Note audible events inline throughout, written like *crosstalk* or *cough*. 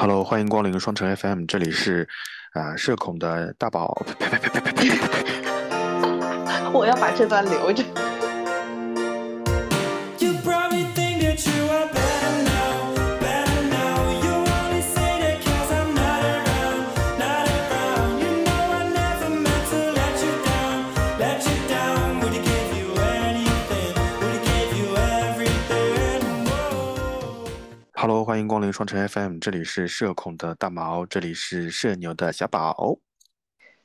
Hello，欢迎光临双城 FM，这里是啊、社恐的大宝，呸呸呸呸呸呸呸！我要把这段留着。Hello，欢迎光临双城 FM，这里是社恐的大毛，这里是社牛的小宝。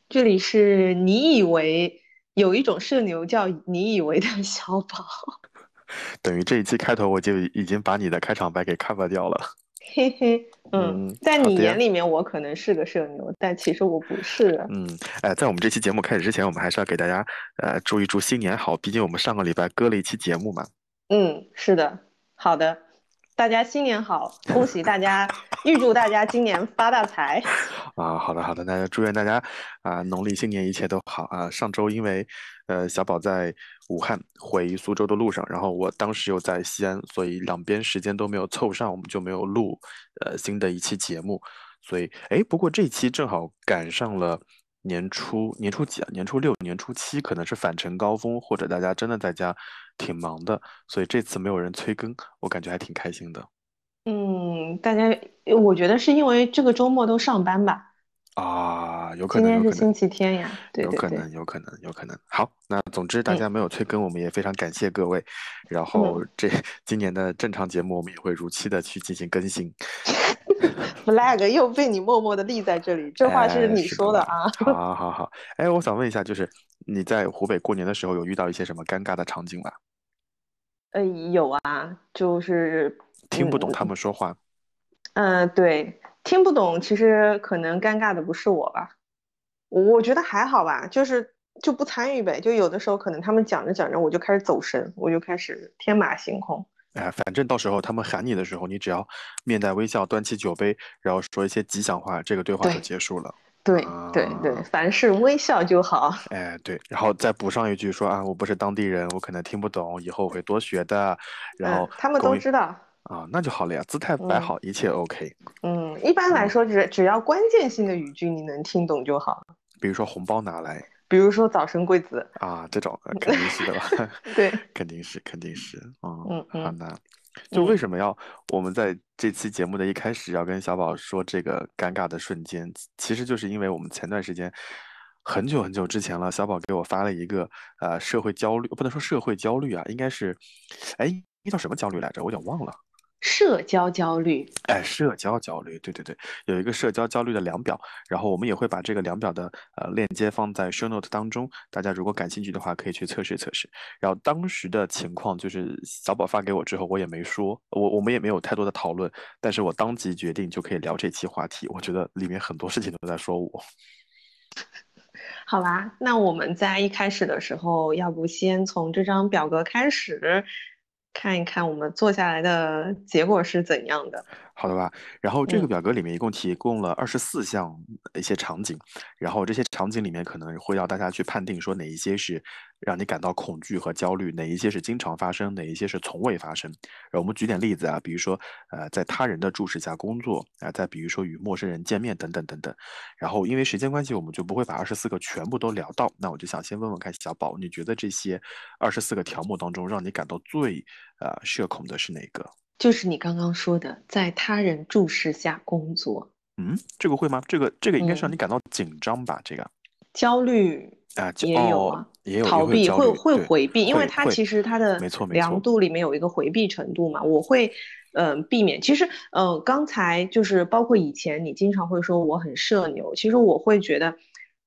这里是你以为有一种社牛叫你以为的小宝，*laughs* 等于这一期开头我就已经把你的开场白给 cover 掉了。嘿嘿，嗯，嗯在你眼里面我可能是个社牛，但其实我不是。嗯，哎，在我们这期节目开始之前，我们还是要给大家呃祝一祝新年好，毕竟我们上个礼拜割了一期节目嘛。嗯，是的，好的，大家新年好，恭喜大家，预祝大家今年发大财。啊，好的好的，那就祝愿大家啊、农历新年一切都好啊。上周因为呃小宝在武汉回苏州的路上，然后我当时又在西安，所以两边时间都没有凑上，我们就没有录呃新的一期节目。所以哎，不过这期正好赶上了年初年初几啊？年初六、年初七，可能是返程高峰，或者大家真的在家挺忙的，所以这次没有人催更，我感觉还挺开心的嗯，大家，我觉得是因为这个周末都上班吧，啊，有可能，今天是星。期天呀，对对对，有可能，有可能，有可能。好，那总之大嗯家没有催更，我们也非常感谢各位。然后这今年的正常节目，我们也会如期的去进行更新。*laughs* flag 又被你默默的立在这里，这话是你说的啊。*laughs* 好好好，哎，我想问一下，就是你在湖北过年的时候有遇到一些什么尴尬的场景吗？呃，有啊，就是听不懂他们说话嗯、呃对，听不懂，其实可能尴尬的不是我吧，我我觉得还好吧，就是就不参与呗，就有的时候可能他们讲着讲着，我就开始走神，我就开始天马行空。哎，反正到时候他们喊你的时候，你只要面带微笑，端起酒杯，然后说一些吉祥话，这个对话就结束了。对对对啊，凡事微笑就好。哎，对，然后再补上一句说啊，我不是当地人，我可能听不懂，以后我会多学的。然后嗯，他们都知道。啊，那就好了呀，姿态摆嗯好，一切 OK。嗯，一般来嗯说只只要关键性的语句你能听懂就好，比如说红包拿来比如说早生贵子。啊，这种呃 *laughs* 肯定是的吧？*laughs* 对，肯定是，肯定是。嗯，嗯嗯好那。就嗯为什么要我们在这期节目的一开始要跟小宝说这个尴尬的瞬间？其其实就是因为我们前段时间很久很久之前了，小宝给我发了一个呃社会焦虑，不能说社会焦虑啊，应该是，哎，应该叫什么焦虑来着？我有点忘了。社交焦虑。哎，社交焦虑，对对对，有一个社交焦虑的量表，然后我们也会把这个量表的呃链接放在 show note 当中，大家如果感兴趣的话，可以去测试测试。然后当时的情况就是小宝发给我之后，我也没说，我我们也没有太多的讨论，但是我当即决定就可以聊这期话题，我觉得里面很多事情都在说我。*laughs* 好吧，那我们在一开始的时候，要不先从这张表格开始，看一看我们做下来的结果是怎样的。好的吧，然后这个嗯表格里面一共提供了二十四项一些场景，然后这些场景里面可能会要大家去判定说哪一些是让你感到恐惧和焦虑，哪一些是经常发生，哪一些是从未发生。然后我们举点例子啊，比如说呃在他人的注视下工作啊、再比如说与陌生人见面等等等等。然后因为时间关系，我们就不会把二十四个全部都聊到，那我就想先问问看小宝，你觉得这些二十四个条目当中，让你感到最呃社恐的是哪个？就是你刚刚说的，在他人注视下工作，嗯，这个会吗？这个这个应该是让嗯你感到紧张吧？这个焦虑啊，就也有哦啊，也有逃避会会回避，因为会会它其实它的量度里面有一个回避程度嘛，我会嗯、呃避免。其实呃刚才就是包括以前你经常会说我很社牛，其实我会觉得，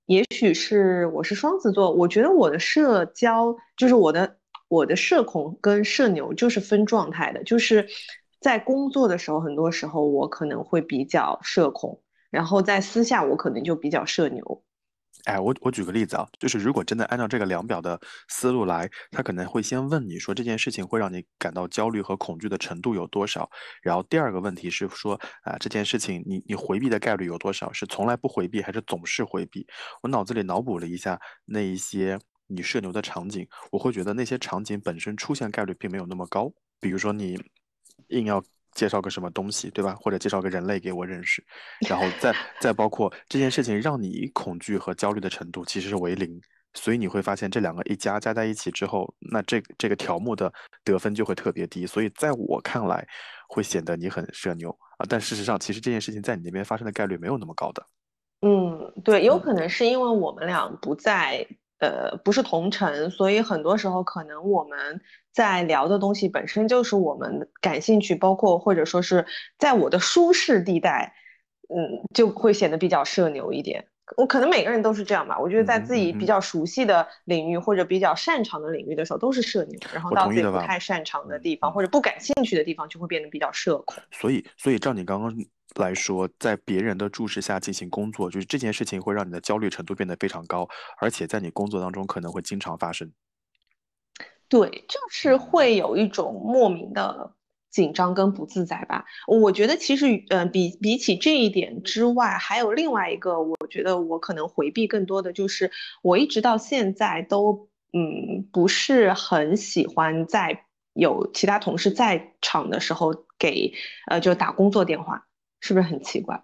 也许是我是双子座，我觉得我的社交就是我的我的社恐跟社牛就是分状态的，就是在工作的时候，很多时候我可能会比较社恐，然后在私下我可能就比较社牛。哎，我我举个例子啊，就是如果真的按照这个量表的思路来，他可能会先问你说这件事情会让你感到焦虑和恐惧的程度有多少，然后第二个问题是说啊、这件事情你你回避的概率有多少，是从来不回避还是总是回避？我脑子里脑补了一下那一些你社牛的场景，我会觉得那些场景本身出现概率并没有那么高，比如说你硬要介绍个什么东西，对吧？或者介绍个人类给我认识，然后再再包括这件事情让你恐惧和焦虑的程度其实是为零，所以你会发现这两个一加加在一起之后，那这这个条目的得分就会特别低，所以在我看来会显得你很社牛啊，但事实上其实这件事情在你那边发生的概率没有那么高的。嗯，对，有嗯可能是因为我们俩不在，呃，不是同城，所以很多时候可能我们在聊的东西本身就是我们感兴趣，包括或者说是在我的舒适地带，嗯，就会显得比较社牛一点。我可能每个人都是这样吧，我觉得在自己比较熟悉的领域或者比较擅长的领域的时候都是社牛，然后到自己不太擅长的嗯地方嗯或者不感兴趣的地方就会变得比较社恐。所以，所以照你刚刚来说，在别人的注视下进行工作，就是这件事情会让你的焦虑程度变得非常高，而且在你工作当中可能会经常发生。对，就是会有一种莫名的紧张跟不自在吧。我觉得其实，嗯、呃，比比起这一点之外，还有另外一个，我觉得我可能回避更多的就是，我一直到现在都，嗯，不是很喜欢在有其他同事在场的时候给，呃，就打工作电话，是不是很奇怪？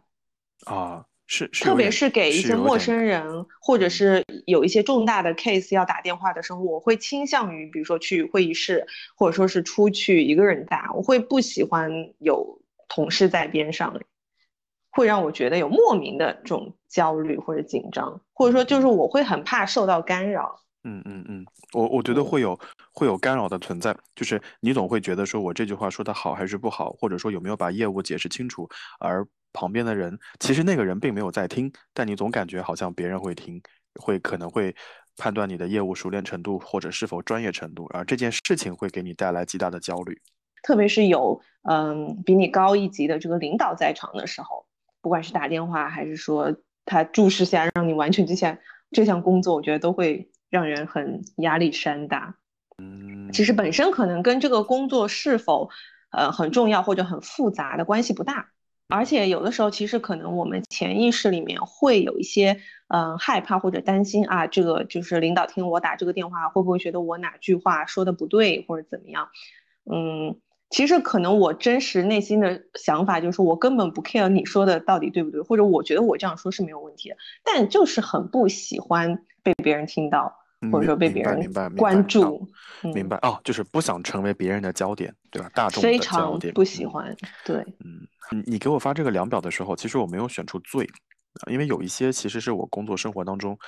啊，是是特别是给一些陌生人，或者嗯是有一些重大的 case 要打电话的时候，我会倾向于，比如说去会议室，或者说是出去一个人打，我会不喜欢有同事在边上，会让我觉得有莫名的这种焦虑或者紧张，或者说就是我会很怕受到干扰。嗯嗯嗯，我我觉得嗯会有会有干扰的存在，就是你总会觉得说我这句话说的好还是不好，或者说有没有把业务解释清楚，而旁边的人其实那个人并没有在听，但你总感觉好像别人会听，会可能会判断你的业务熟练程度或者是否专业程度，而这件事情会给你带来极大的焦虑。特别是有嗯比你高一级的这个领导在场的时候，不管是打电话还是说他注视下让你完成这项这项工作，我觉得都会让人很压力山大。嗯，其实本身可能跟这个工作是否呃很重要或者很复杂的关系不大，而且有的时候其实可能我们潜意识里面会有一些嗯、呃害怕或者担心啊，这个就是领导听我打这个电话会不会觉得我哪句话说的不对或者怎么样？嗯，其实可能我真实内心的想法就是我根本不 care 你说的到底对不对，或者我觉得我这样说是没有问题的，但就是很不喜欢被别人听到。或者说被别人白明白明白关注，哦明白哦，就是不想成为别人的焦点，对吧？大众非常不喜嗯欢。对，嗯，你你给我发这个量表的时候，其实我没有选出最，啊因为有一些其实是我工作生活当中，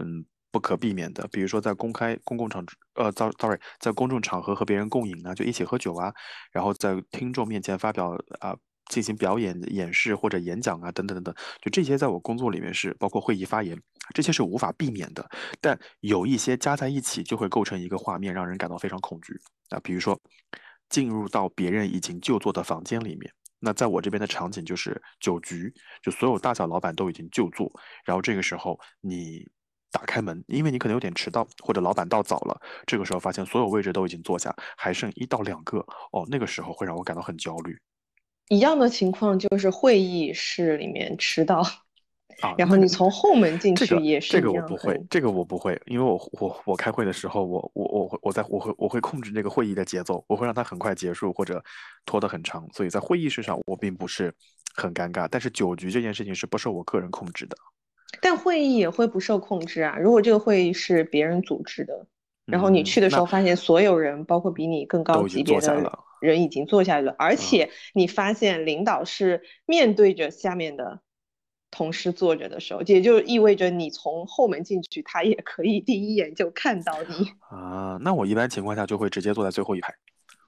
嗯，不可避免的，比如说在公开公共场，呃，sorry sorry，在公众场合和别人共饮啊，就一起喝酒啊，然后在听众面前发表啊。进行表演、演示或者演讲啊，等等等等，就这些，在我工作里面是包括会议发言，这些是无法避免的。但有一些加在一起就会构成一个画面，让人感到非常恐惧啊。比如说，进入到别人已经就坐的房间里面，那在我这边的场景就是酒局，就所有大小老板都已经就坐，然后这个时候你打开门，因为你可能有点迟到，或者老板到早了，这个时候发现所有位置都已经坐下，还剩一到两个，哦，那个时候会让我感到很焦虑一样的情况就是会议室里面迟到，啊。*laughs* 然后你从后门进去也是这个我不会，这个我不会，因为我我我开会的时候，我我我会我在我会我会控制这个会议的节奏，我会让它很快结束或者拖得很长，所以在会议室上我并不是很尴尬，但是酒局这件事情是不受我个人控制的。但会议也会不受控制啊。如果这个会议是别人组织的，然后你去的时候发现所有人，包括比你更高级别的人已经坐下来了，而嗯且你发现领导是面对着下面的同事坐着的时候，也就意味着你从后门进去，他也可以第一眼就看到你。*laughs* 啊，那我一般情况下就会直接坐在最后一排，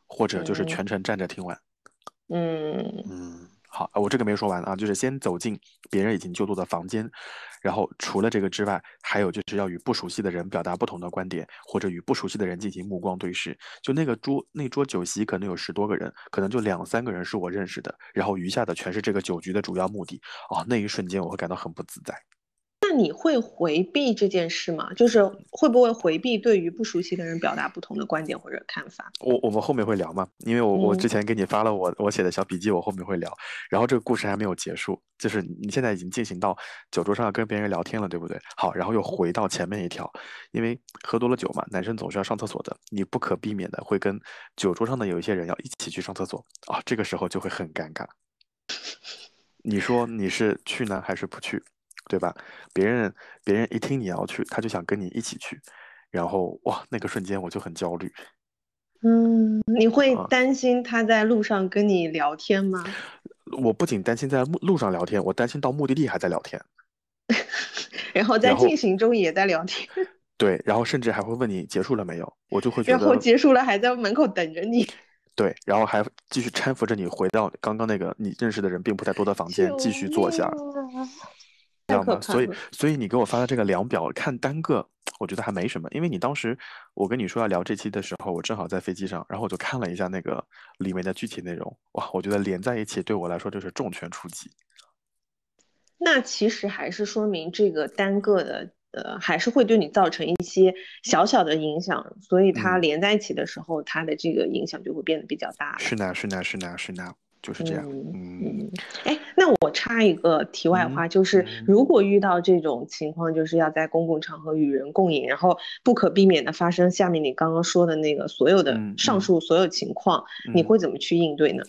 或者就是嗯全程站着听完。嗯嗯，好，我这个没说完啊，就是先走进别人已经就坐的房间，然后除了这个之外，还有就是要与不熟悉的人表达不同的观点，或者与不熟悉的人进行目光对视。就那个桌那桌酒席可能有十多个人，可能就两三个人是我认识的，然后余下的全是这个酒局的主要目的。哦，那一瞬间我会感到很不自在。那你会回避这件事吗？就是会不会回避对于不熟悉的人表达不同的观点或者看法？我我们后面会聊嘛，因为我我之嗯前给你发了我我写的小笔记，我后面会聊。然后这个故事还没有结束，就是你现在已经进行到酒桌上跟别人聊天了，对不对？好，然后又回到前面一条，因为喝多了酒嘛，男生总是要上厕所的，你不可避免的会跟酒桌上的有一些人要一起去上厕所啊，这个时候就会很尴尬。你说你是去呢还是不去，对吧？别人别人一听你要去，他就想跟你一起去，然后哇，那个瞬间我就很焦虑。嗯，你会啊担心他在路上跟你聊天吗？我不仅担心在路路上聊天，我担心到目的地还在聊天。*laughs* 然后在进行中也在聊天，*laughs* 对，然后甚至还会问你结束了没有，我就会觉得然后结束了还在门口等着你。*laughs* 对，然后还继续搀扶着你回到刚刚那个你认识的人并不太多的房间，继续坐下，知道吗？所以所以你给我发的这个量表看单个，我觉得还没什么，因为你当时我跟你说要聊这期的时候，我正好在飞机上，然后我就看了一下那个里面的具体内容，哇，我觉得连在一起对我来说就是重拳出击。那其实还是说明这个单个的，呃，还是会对你造成一些小小的影响，所以它嗯连在一起的时候，它的这个影响就会变得比较大了。是呢，是呢，是呢，是呢，就是这样。嗯嗯嗯，哎，那我插一个题外话，就是嗯如果遇到这种情况，就是要在公共场合与人共饮，然后不可避免的发生下面你刚刚说的那个所有的嗯上嗯述所有情况，你嗯会怎么去应对呢？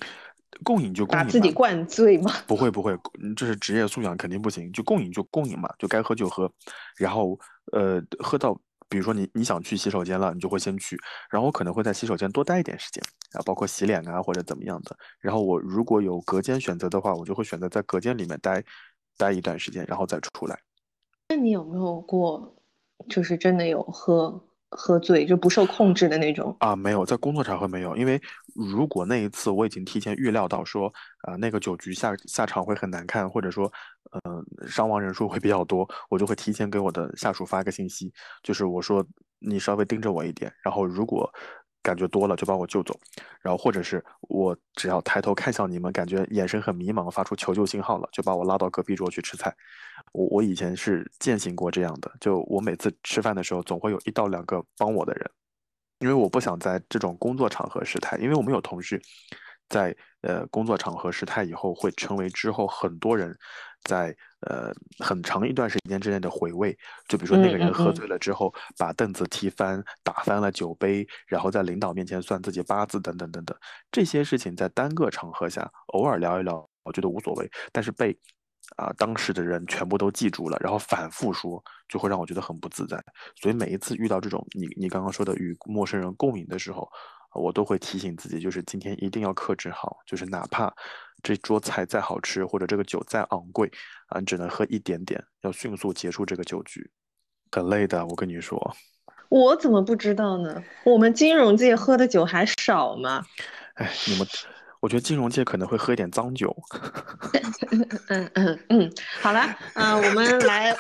共饮就共把饮把自己灌醉吗？不会不会，嗯这是职业素养肯定不行，就共饮就共饮嘛，就该喝就喝，然后呃喝到，比如说你你想去洗手间了，你就会先去，然后我可能会在洗手间多待一点时间，啊，包括洗脸啊或者怎么样的，然后我如果有隔间选择的话，我就会选择在隔间里面待待一段时间，然后再出来。那你有没有过，就是真的有喝喝醉就不受控制的那种？啊，没有，在工作场合没有，因为如果那一次我已经提前预料到说，呃、那个酒局下下场会很难看，或者说，呃，伤亡人数会比较多，我就会提前给我的下属发个信息，就是我说你稍微盯着我一点，然后如果感觉多了就把我救走，然后或者是我只要抬头看向你们，感觉眼神很迷茫，发出求救信号了，就把我拉到隔壁桌去吃菜。我我以前是践行过这样的，就我每次吃饭的时候，总会有一到两个帮我的人。因为我不想在这种工作场合失态，因为我们有同事在呃工作场合失态以后，会成为之后很多人在呃很长一段时间之内的回味。就比如说那个人喝醉了之后，把凳子踢翻，打翻了酒杯，然后在领导面前算自己八字等等等等，这些事情在单个场合下偶尔聊一聊，我觉得无所谓，但是被啊、当时的人全部都记住了，然后反复说，就会让我觉得很不自在。所以每一次遇到这种你你刚刚说的与陌生人共饮的时候，我都会提醒自己，就是今天一定要克制好，就是哪怕这桌菜再好吃，或者这个酒再昂贵，啊，你只能喝一点点，要迅速结束这个酒局，很累的，我跟你说。我怎么不知道呢？我们金融界喝的酒还少吗？哎，你们，我觉得金融界可能会喝一点脏酒。嗯嗯嗯，好了，嗯、我们来，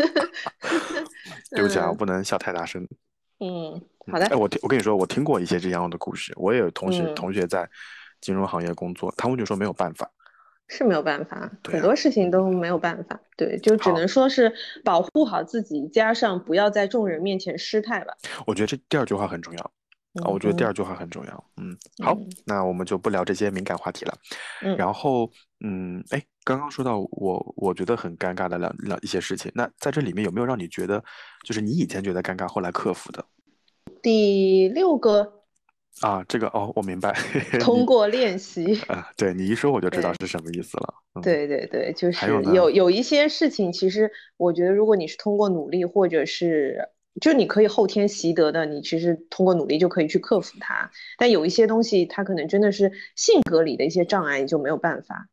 *laughs* 对不起啊，我嗯不能笑太大声。嗯，嗯好的哎，，我听我跟你说，我听过一些这样的故事，我也有同学嗯同学在金融行业工作，他们就说没有办法。是没有办法，啊很多事情都没有办法，对，就只能说是保护好自己，加上不要在众人面前失态吧。我觉得这第二句话很重要啊，我觉得第嗯二句话很重要。嗯，好嗯，那我们就不聊这些敏感话题了。嗯然后，嗯，哎，刚刚说到我我觉得很尴尬的两两一些事情，那在这里面有没有让你觉得，就是你以前觉得尴尬，后来克服的第六个，啊？这个哦，我明白。*laughs* 通过练习。啊，对你一说我就知道是什么意思了。嗯，对对对，就是有有有一些事情，其实我觉得，如果你是通过努力，或者是就你可以后天习得的，你其实通过努力就可以去克服它。但有一些东西，它可能真的是性格里的一些障碍，你就没有办法。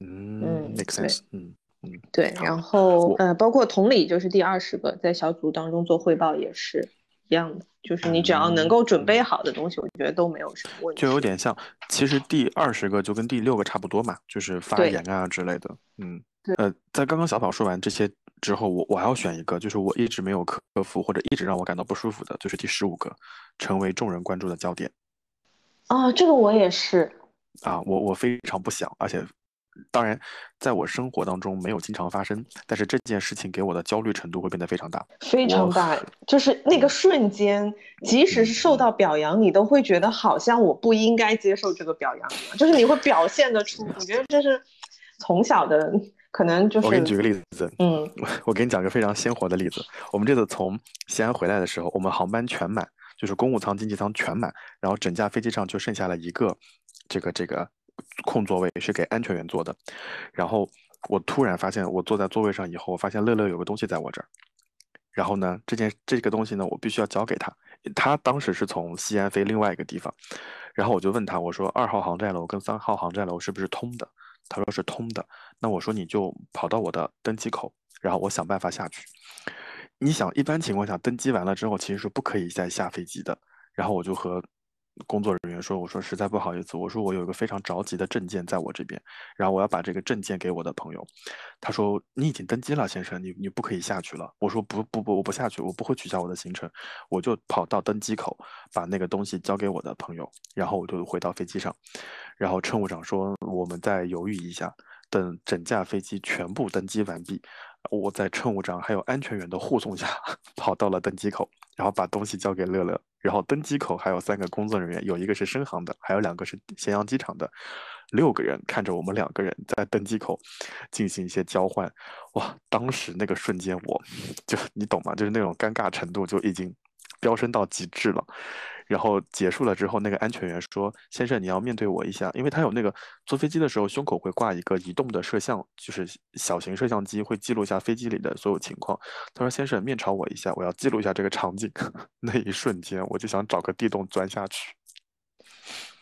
嗯嗯，make sense。嗯嗯，对，然后呃，包括同理，就是第二十个，在小组当中做汇报也是一样的，就是你只要能够准备好的东西，我觉得都没有什么问题。就有点像，其实第二十个就跟第六个差不多嘛，就是发对言啊之类的。嗯对，呃，在刚刚小宝说完这些之后，我我还要选一个，就是我一直没有克服或者一直让我感到不舒服的，就是第十五个，成为众人关注的焦点啊，这个我也是，啊，我我非常不想，而且当然，在我生活当中没有经常发生，但是这件事情给我的焦虑程度会变得非常大。非常大，就是那个瞬间，即使是受嗯到表扬，你都会觉得好像我不应该接受这个表扬，就是你会表现得出。我觉得这是从小的，可能就是我给你举个例子，嗯 *laughs* 我给你讲个非常鲜活的例子。我们这次从西安回来的时候，我们航班全满，就是公务舱、经济舱全满，然后整架飞机上就剩下了一个这个这个空座位是给安全员坐的。然后我突然发现，我坐在座位上以后，我发现乐乐有个东西在我这儿。然后呢，这件这个东西呢，我必须要交给他。他当时是从西安飞另外一个地方，然后我就问他，我说二号航站楼跟三号航站楼是不是通的？他说是通的。那我说你就跑到我的登机口，然后我想办法下去。你想，一般情况下登机完了之后，其实是不可以再下飞机的。然后我就和工作人员说：“我说实在不好意思，我说我有一个非常着急的证件在我这边，然后我要把这个证件给我的朋友。”他说：“你已经登机了，先生，你你不可以下去了。”我说：“不不不，我不下去，我不会取消我的行程，我就跑到登机口把那个东西交给我的朋友，然后我就回到飞机上。然后乘务长说：我们再犹豫一下，等整架飞机全部登机完毕，我在乘务长还有安全员的护送下 *laughs* 跑到了登机口，然后把东西交给乐乐。然后登机口还有三个工作人员，有一个是深航的，还有两个是咸阳机场的，六个人看着我们两个人在登机口进行一些交换。哇，当时那个瞬间我，*laughs* 就你懂吗？就是那种尴尬程度就已经飙升到极致了。然后结束了之后，那个安全员说：“先生，你要面对我一下，因为他有那个坐飞机的时候胸口会挂一个移动的摄像，就是小型摄像机，会记录一下飞机里的所有情况。”他说：“先生，面朝我一下，我要记录一下这个场景。*laughs* ”那一瞬间，我就想找个地洞钻下去。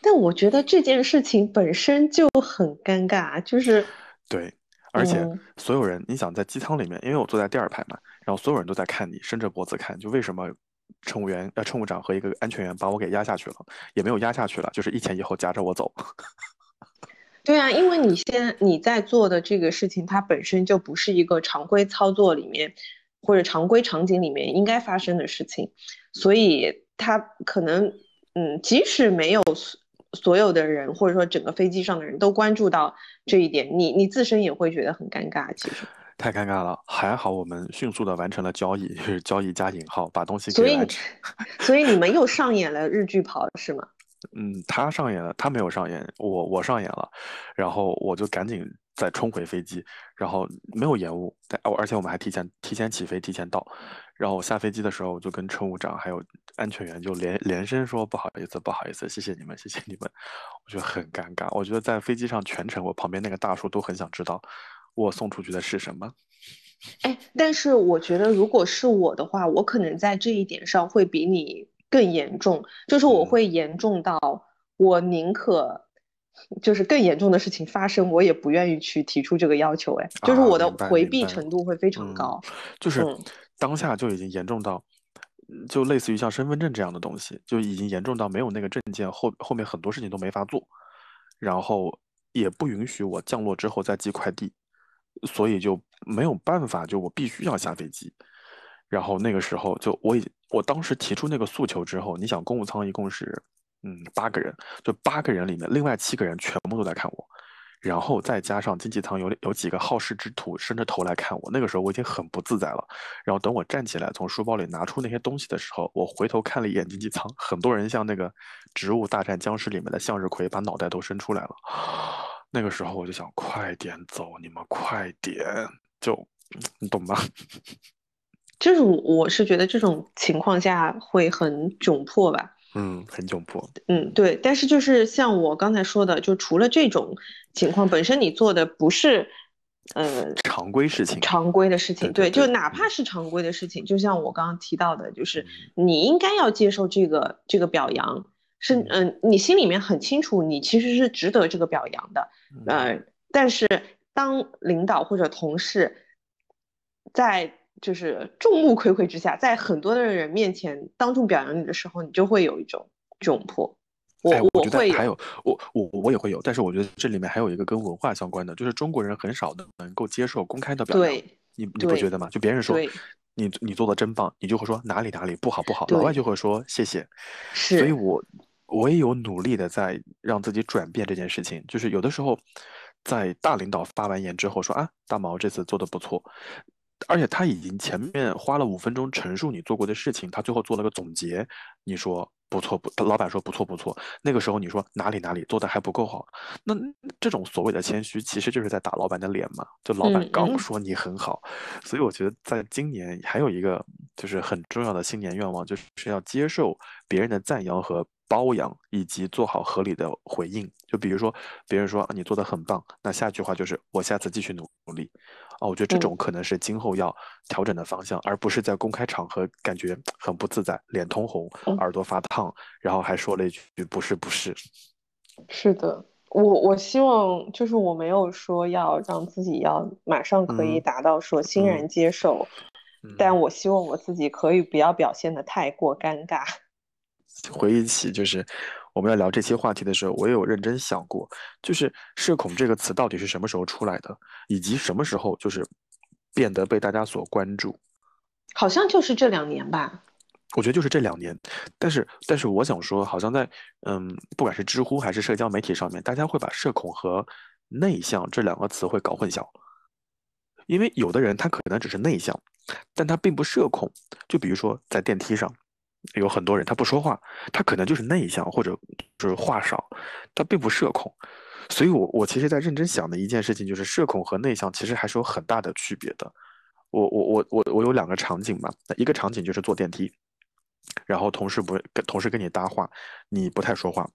但我觉得这件事情本身就很尴尬，就是对，而且嗯所有人，你想在机舱里面，因为我坐在第二排嘛，然后所有人都在看你，伸着脖子看，就为什么乘务员呃乘务长和一个安全员把我给压下去了，也没有压下去了，就是一前一后夹着我走。*laughs* 对啊，因为你现你在做的这个事情，它本身就不是一个常规操作里面或者常规场景里面应该发生的事情，所以它可能，嗯，即使没有所所有的人或者说整个飞机上的人都关注到这一点，你你自身也会觉得很尴尬。其实，太尴尬了，还好我们迅速的完成了交易，就 *laughs* 是交易加引号，把东西所以所以你们又上演了日剧跑是吗？*laughs* 嗯，他上演了，他没有上演，我我上演了，然后我就赶紧再冲回飞机，然后没有延误，但哦而且我们还提前提前起飞，提前到，然后我下飞机的时候，我就跟乘务长还有安全员就连连声说不好意思，不好意思，谢谢你们，谢谢你们，*laughs* 我觉得很尴尬，我觉得在飞机上全程，我旁边那个大叔都很想知道我送出去的是什么。哎，但是我觉得，如果是我的话，我可能在这一点上会比你更严重，就是我嗯会严重到我宁可就是更严重的事情发生，我也不愿意去提出这个要求。哎，就是啊我的回避程度会非常嗯高。就是嗯当下就已经严重到，嗯就类似于像身份证这样的东西，就已经严重到没有那个证件后后面很多事情都没法做，然后也不允许我降落之后再寄快递，所以就没有办法，就我必须要下飞机。然后那个时候就我已我当时提出那个诉求之后，你想公务舱一共是嗯八个人，就八个人里面另外七个人全部都在看我。然后再加上经济舱有有几个好事之徒伸着头来看我，那个时候我已经很不自在了。然后等我站起来从书包里拿出那些东西的时候，我回头看了一眼经济舱，很多人像那个《植物大战僵尸》里面的向日葵，把脑袋都伸出来了。那个时候我就想，快点走，你们快点，就你懂吗？*laughs* 就是我是觉得这种情况下会很窘迫吧。嗯，很窘迫。嗯，对，但是就是像我刚才说的，就除了这种情况，本身你做的不是，呃，常规事情，常规的事情，对对对就哪怕是常规的事情，就像我刚刚提到的，就是嗯你应该要接受这个这个表扬，是嗯嗯、你心里面很清楚，你其实是值得这个表扬的，嗯呃，但是当领导或者同事在就是众目睽睽之下，在很多的人面前当众表扬你的时候，你就会有一种窘迫。我哎，我觉得还有我我我也会有，但是我觉得这里面还有一个跟文化相关的，就是中国人很少的能够接受公开的表扬，对你你不觉得吗？就别人说对你你做的真棒，你就会说哪里哪里不好不好，老外就会说谢谢，是，所以我我也有努力的在让自己转变这件事情，就是有的时候在大领导发完言之后说啊，大毛这次做的不错，而且他已经前面花了五分钟陈述你做过的事情，他最后做了个总结，你说不错不，老板说不错不错，那个时候你说哪里哪里做的还不够好，那这种所谓的谦虚，其实就是在打老板的脸嘛，就老板刚说你很好，所以我觉得在今年还有一个就是很重要的新年愿望，就是要接受别人的赞扬和包养，以及做好合理的回应。就比如说别人说啊你做的很棒，那下一句话就是我下次继续努力。哦，我觉得这嗯种可能是今后要调整的方向，而不是在公开场合感觉很不自在，脸通红，嗯耳朵发烫，然后还说了一句不是不是。是的，我我希望就是我没有说要让自己要马上可以嗯达到说欣嗯然接受，嗯但我希望我自己可以不要表现的太过尴尬。回忆起就是我们要聊这些话题的时候，我也有认真想过，就是社恐这个词到底是什么时候出来的，以及什么时候就是变得被大家所关注。好像就是这两年吧。我觉得就是这两年，但是但是我想说，好像在嗯，不管是知乎还是社交媒体上面，大家会把社恐和内向这两个词会搞混淆，因为有的人他可能只是内向，但他并不社恐。就比如说在电梯上，有很多人他不说话，他可能就是内向或者就是话少，他并不社恐。所以我我其实在认真想的一件事情就是，社恐和内向其实还是有很大的区别的。我我我我我有两个场景嘛，一个场景就是坐电梯，然后同事不跟同事跟你搭话，你不太说话，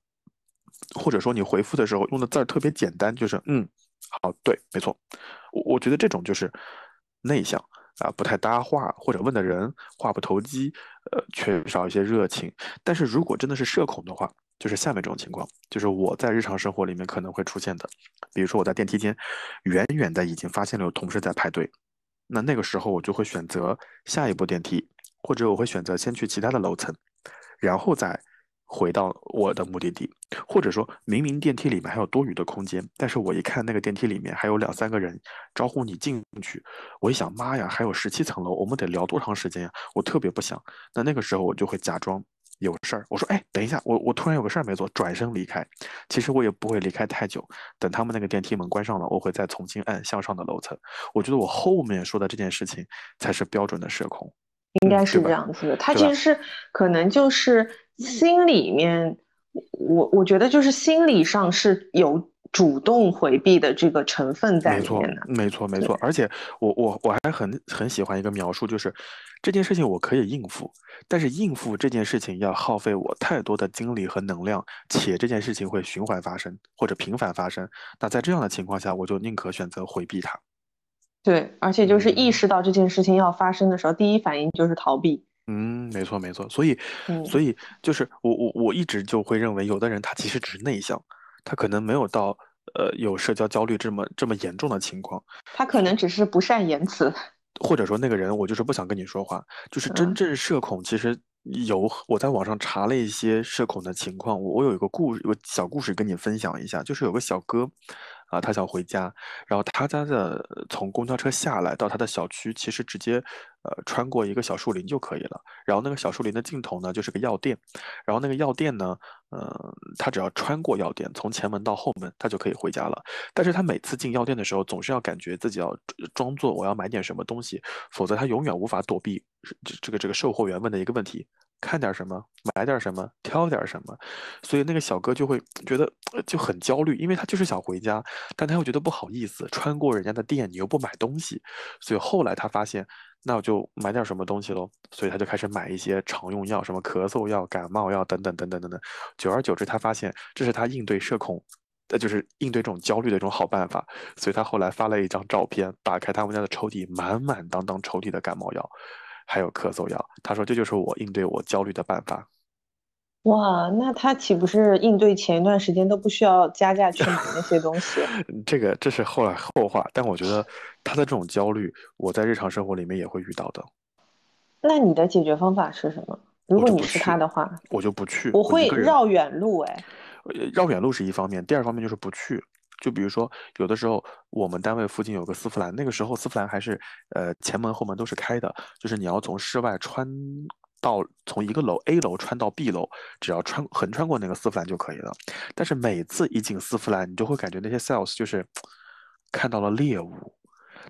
或者说你回复的时候用的字儿特别简单，就是嗯，好，对，没错。我我觉得这种就是内向啊，不太搭话，或者问的人话不投机，呃，缺少一些热情。但是如果真的是社恐的话，就是下面这种情况，就是我在日常生活里面可能会出现的，比如说我在电梯间，远远的已经发现了有同事在排队，那那个时候我就会选择下一部电梯，或者我会选择先去其他的楼层，然后再回到我的目的地，或者说明明电梯里面还有多余的空间，但是我一看那个电梯里面还有两三个人招呼你进去，我一想，妈呀，还有十七层楼，我们得聊多长时间呀？我特别不想。那那个时候我就会假装有事儿，我说，哎，等一下，我我突然有个事儿没做，转身离开。其实我也不会离开太久，等他们那个电梯门关上了，我会再重新按向上的楼层。我觉得我后面说的这件事情才是标准的社恐。应该是这样子的，他其实是可能就是心里面，我我觉得就是心理上是有主动回避的这个成分在里面的。，没错，没错。而且我我我还很很喜欢一个描述，就是这件事情我可以应付，但是应付这件事情要耗费我太多的精力和能量，且这件事情会循环发生或者频繁发生。那在这样的情况下，我就宁可选择回避它。对，而且就是意嗯识到这件事情要发生的时候，第一反应就是逃避。嗯，没错没错，所以，嗯所以就是我我我一直就会认为，有的人他其实只是内向，他可能没有到呃有社交焦虑这么这么严重的情况，他可能只是不善言辞。或者说那个人我就是不想跟你说话，就是真嗯正社恐，其实有我在网上查了一些社恐的情况，我我有一个故事，有个小故事跟你分享一下，就是有个小哥。啊，他想回家，然后他家的从公交车下来到他的小区，其实直接呃穿过一个小树林就可以了。然后那个小树林的尽头呢，就是个药店，然后那个药店呢，呃，他只要穿过药店，从前门到后门，他就可以回家了。但是他每次进药店的时候，总是要感觉自己要装装作我要买点什么东西，否则他永远无法躲避这这个这个售货员问的一个问题：看点什么，买点什么，挑点什么。所以那个小哥就会觉得就很焦虑，因为他就是想回家，但他又觉得不好意思，穿过人家的店，你又不买东西，所以后来他发现，那我就买点什么东西喽，所以他就开始买一些常用药，什么咳嗽药、感冒药等等等等等等。久而久之，他发现这是他应对社恐。呃，就是应对这种焦虑的一种好办法，所以他后来发了一张照片，打开他们家的抽屉，满满当当抽屉的感冒药，还有咳嗽药。他说这就是我应对我焦虑的办法。哇，那他岂不是应对前一段时间都不需要加价去买那些东西？*laughs* 这个这是后来后话，但我觉得他的这种焦虑，我在日常生活里面也会遇到的。那你的解决方法是什么？如果你是他的话，我就不去，我会绕远路。哎，呃绕远路是一方面，第二方面就是不去。就比如说，有的时候我们单位附近有个丝芙兰，那个时候丝芙兰还是呃前门后门都是开的，就是你要从室外穿到从一个楼 A 楼穿到 B 楼，只要穿横穿过那个丝芙兰就可以了。但是每次一进丝芙兰，你就会感觉那些 sales 就是看到了猎物，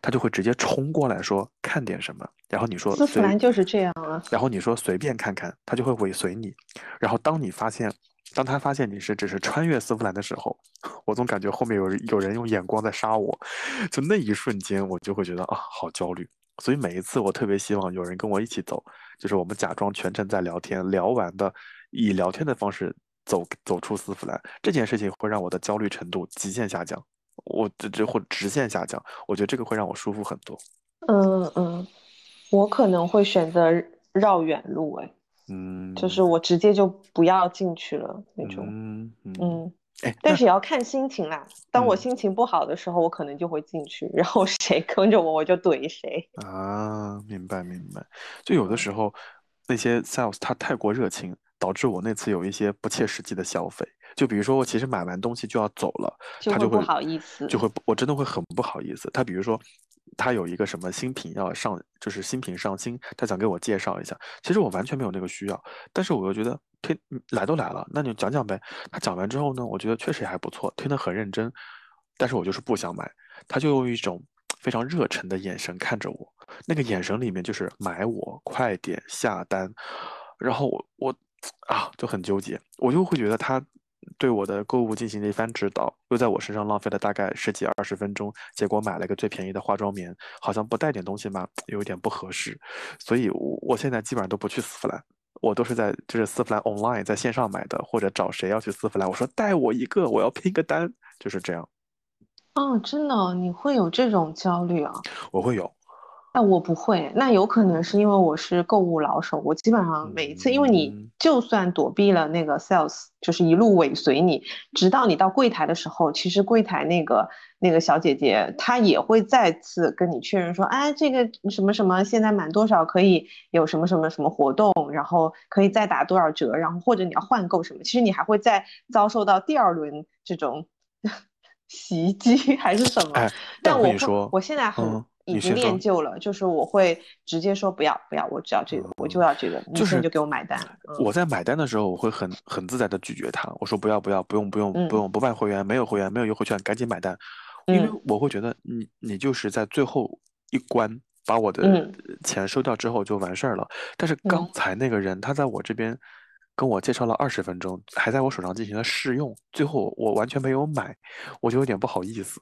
他就会直接冲过来说看点什么，然后你说丝芙兰就是这样啊。然后你说随便看看，他就会尾随你。然后当你发现，当他发现你是只是穿越丝芙兰的时候，我总感觉后面有人有人用眼光在杀我，就那一瞬间我就会觉得啊，好焦虑。所以每一次我特别希望有人跟我一起走，就是我们假装全程在聊天，聊完的以聊天的方式走走出丝芙兰，这件事情会让我的焦虑程度极限下降，我这这或直线下降，我觉得这个会让我舒服很多。嗯嗯，我可能会选择绕远路，哎，嗯，就是我直接就不要进去了那种。嗯嗯，但是也要看心情啦。当我嗯心情不好的时候，我可能就会进去，然后谁跟着我，我就怼谁。啊，明白明白。就有的时候那些 sales 他太过热情，导致我那次有一些不切实际的消费。就比如说我其实买完东西就要走了，他就会不好意思就会我真的会很不好意思。他比如说他有一个什么新品要上，就是新品上新，他想给我介绍一下，其实我完全没有那个需要，但是我又觉得推来都来了，那就讲讲呗。他讲完之后呢，我觉得确实还不错，听得很认真，但是我就是不想买。他就用一种非常热忱的眼神看着我，那个眼神里面就是买我，快点下单。然后我我啊就很纠结，我就会觉得他对我的购物进行了一番指导，又在我身上浪费了大概十几二十分钟，结果买了个最便宜的化妆棉，好像不带点东西嘛，有一点不合适。所以我我现在基本上都不去丝芙兰。我都是在就是丝芙兰 online 在线上买的，或者找谁要去丝芙兰，我说带我一个，我要拼个单，就是这样。哦，真的哦，你会有这种焦虑啊？我会有，那我不会，那有可能是因为我是购物老手，我基本上每一次，因为你嗯。就算躲避了那个 sales，就是一路尾随你，直到你到柜台的时候，其实柜台那个那个小姐姐她也会再次跟你确认说，哎，这个什么什么现在满多少可以有什么什么什么活动，然后可以再打多少折，然后或者你要换购什么，其实你还会再遭受到第二轮这种 *laughs* 袭击还是什么？哎，但但我跟你说，我现在很嗯已经练就了，就是我会直接说不要不要，我只要这个，我就要这个，你就是你就给我买单。嗯我在买单的时候，我会很很自在的拒绝他，我说不要不要，不用不用嗯不用，不办会员，没有会员，没有优惠券，赶紧买单，因为嗯我会觉得你你就是在最后一关把我的嗯钱收掉之后就完事儿了。但是刚嗯才那个人他在我这边跟我介绍了二十分钟，还在我手上进行了试用，最后我完全没有买，我就有点不好意思。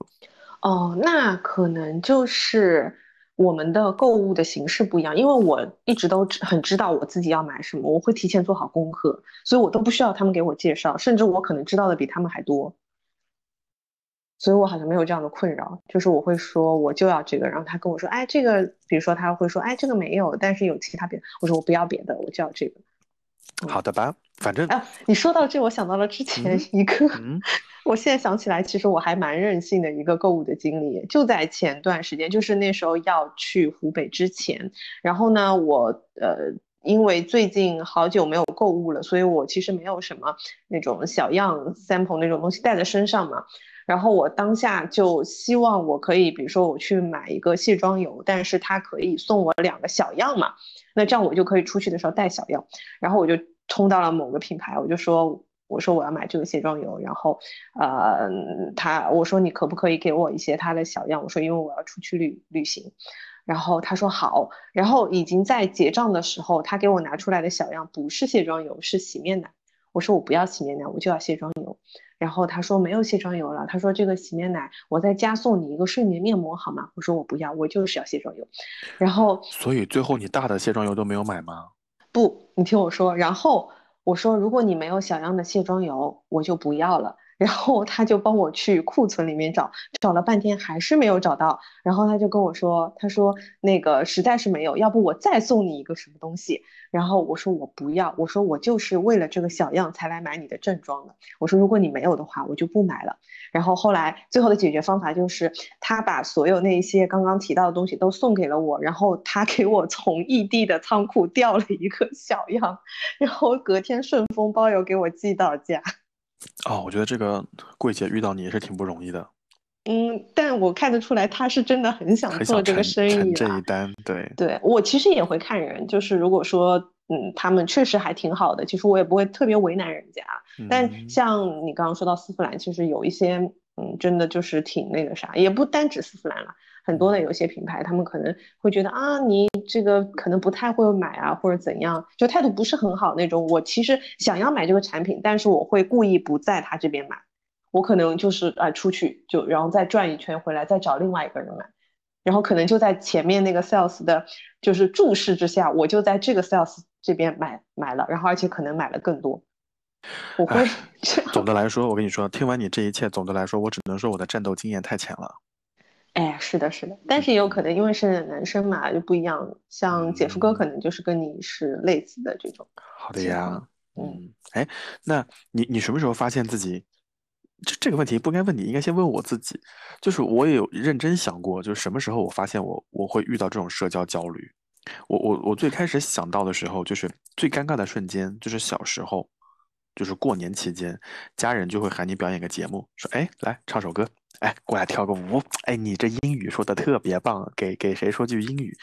哦，那可能就是我们的购物的形式不一样，因为我一直都很知道我自己要买什么，我会提前做好功课，所以我都不需要他们给我介绍，甚至我可能知道的比他们还多。所以我好像没有这样的困扰，就是我会说我就要这个，然后他跟我说，哎，这个，比如说他会说，哎，这个没有，但是有其他别的，我说我不要别的，我就要这个。好的吧，反正啊，你说到这，我想到了之前嗯一个，嗯。*laughs* 我现在想起来，其实我还蛮任性的一个购物的经历，就在前段时间，就是那时候要去湖北之前，然后呢，我呃，因为最近好久没有购物了，所以我其实没有什么那种小样 sample 那种东西带在身上嘛。然后我当下就希望我可以，比如说我去买一个卸妆油，但是它可以送我两个小样嘛，那这样我就可以出去的时候带小样。然后我就冲到了某个品牌，我就说我说我要买这个卸妆油，然后呃他我说你可不可以给我一些他的小样？我说因为我要出去旅旅行。然后他说好，然后已经在结账的时候，他给我拿出来的小样不是卸妆油，是洗面奶。我说我不要洗面奶，我就要卸妆油。然后他说没有卸妆油了，他说这个洗面奶我再加送你一个睡眠面膜好吗？我说我不要，我就是要卸妆油。然后所以最后你大的卸妆油都没有买吗？不，你听我说。然后我说，如果你没有小样的卸妆油，我就不要了。然后他就帮我去库存里面找，找了半天还是没有找到。然后他就跟我说，他说那个实在是没有，要不我再送你一个什么东西。然后我说我不要，我说我就是为了这个小样才来买你的正装的。我说如果你没有的话，我就不买了。然后后来最后的解决方法就是，他把所有那些刚刚提到的东西都送给了我，然后他给我从异地的仓库调了一个小样，然后隔天顺丰包邮给我寄到家。哦，我觉得这个柜姐遇到你也是挺不容易的，嗯，但我看得出来他是真的很想做这个生意啦。这一单，对，对，我其实也会看人，就是如果说嗯他们确实还挺好的，其实我也不会特别为难人家。但嗯像你刚刚说到丝芙兰，其实有一些嗯，真的就是挺那个啥，也不单指丝芙兰了，很多的有些品牌他们可能会觉得啊，你这个可能不太会买啊，或者怎样，就态度不是很好那种。我其实想要买这个产品，但是我会故意不在他这边买，我可能就是啊、出去就然后再转一圈回来，再找另外一个人买。然后可能就在前面那个 sales 的，就是注视之下，我就在这个 sales 这边买买了，然后而且可能买了更多。我会 *laughs* 总的来说，我跟你说，听完你这一切，总的来说，我只能说我的战斗经验太浅了。哎，是的，是的，但是也有可能因为是男生嘛，就不一样。像姐夫哥可能就是跟你是类似的这种好的呀，。嗯，嗯，哎，那你你什么时候发现自己？这这个问题不该问你，应该先问我自己。就是我也有认真想过，就是什么时候我发现我我会遇到这种社交焦虑。我我我最开始想到的时候，就是最尴尬的瞬间，就是小时候，就是过年期间，家人就会喊你表演个节目，说，哎，来唱首歌，哎，过来跳个舞，哎，你这英语说的特别棒，给给谁说句英语？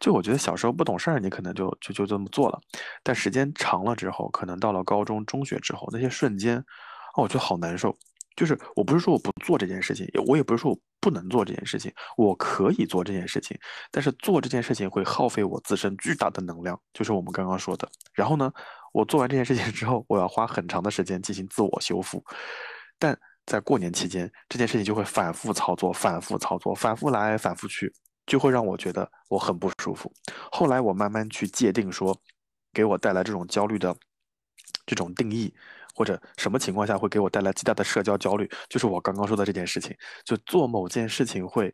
就我觉得小时候不懂事儿，你可能就就就这么做了，但时间长了之后，可能到了高中、中学之后，那些瞬间，哦，我觉得好难受。就是我不是说我不做这件事情，我也不是说我不能做这件事情，我可以做这件事情，但是做这件事情会耗费我自身巨大的能量，就是我们刚刚说的。然后呢，我做完这件事情之后，我要花很长的时间进行自我修复，但在过年期间，这件事情就会反复操作、反复操作、反复来、反复去，就会让我觉得我很不舒服。后来我慢慢去界定说，给我带来这种焦虑的这种定义，或者什么情况下会给我带来极大的社交焦虑，就是我刚刚说的这件事情，就做某件事情会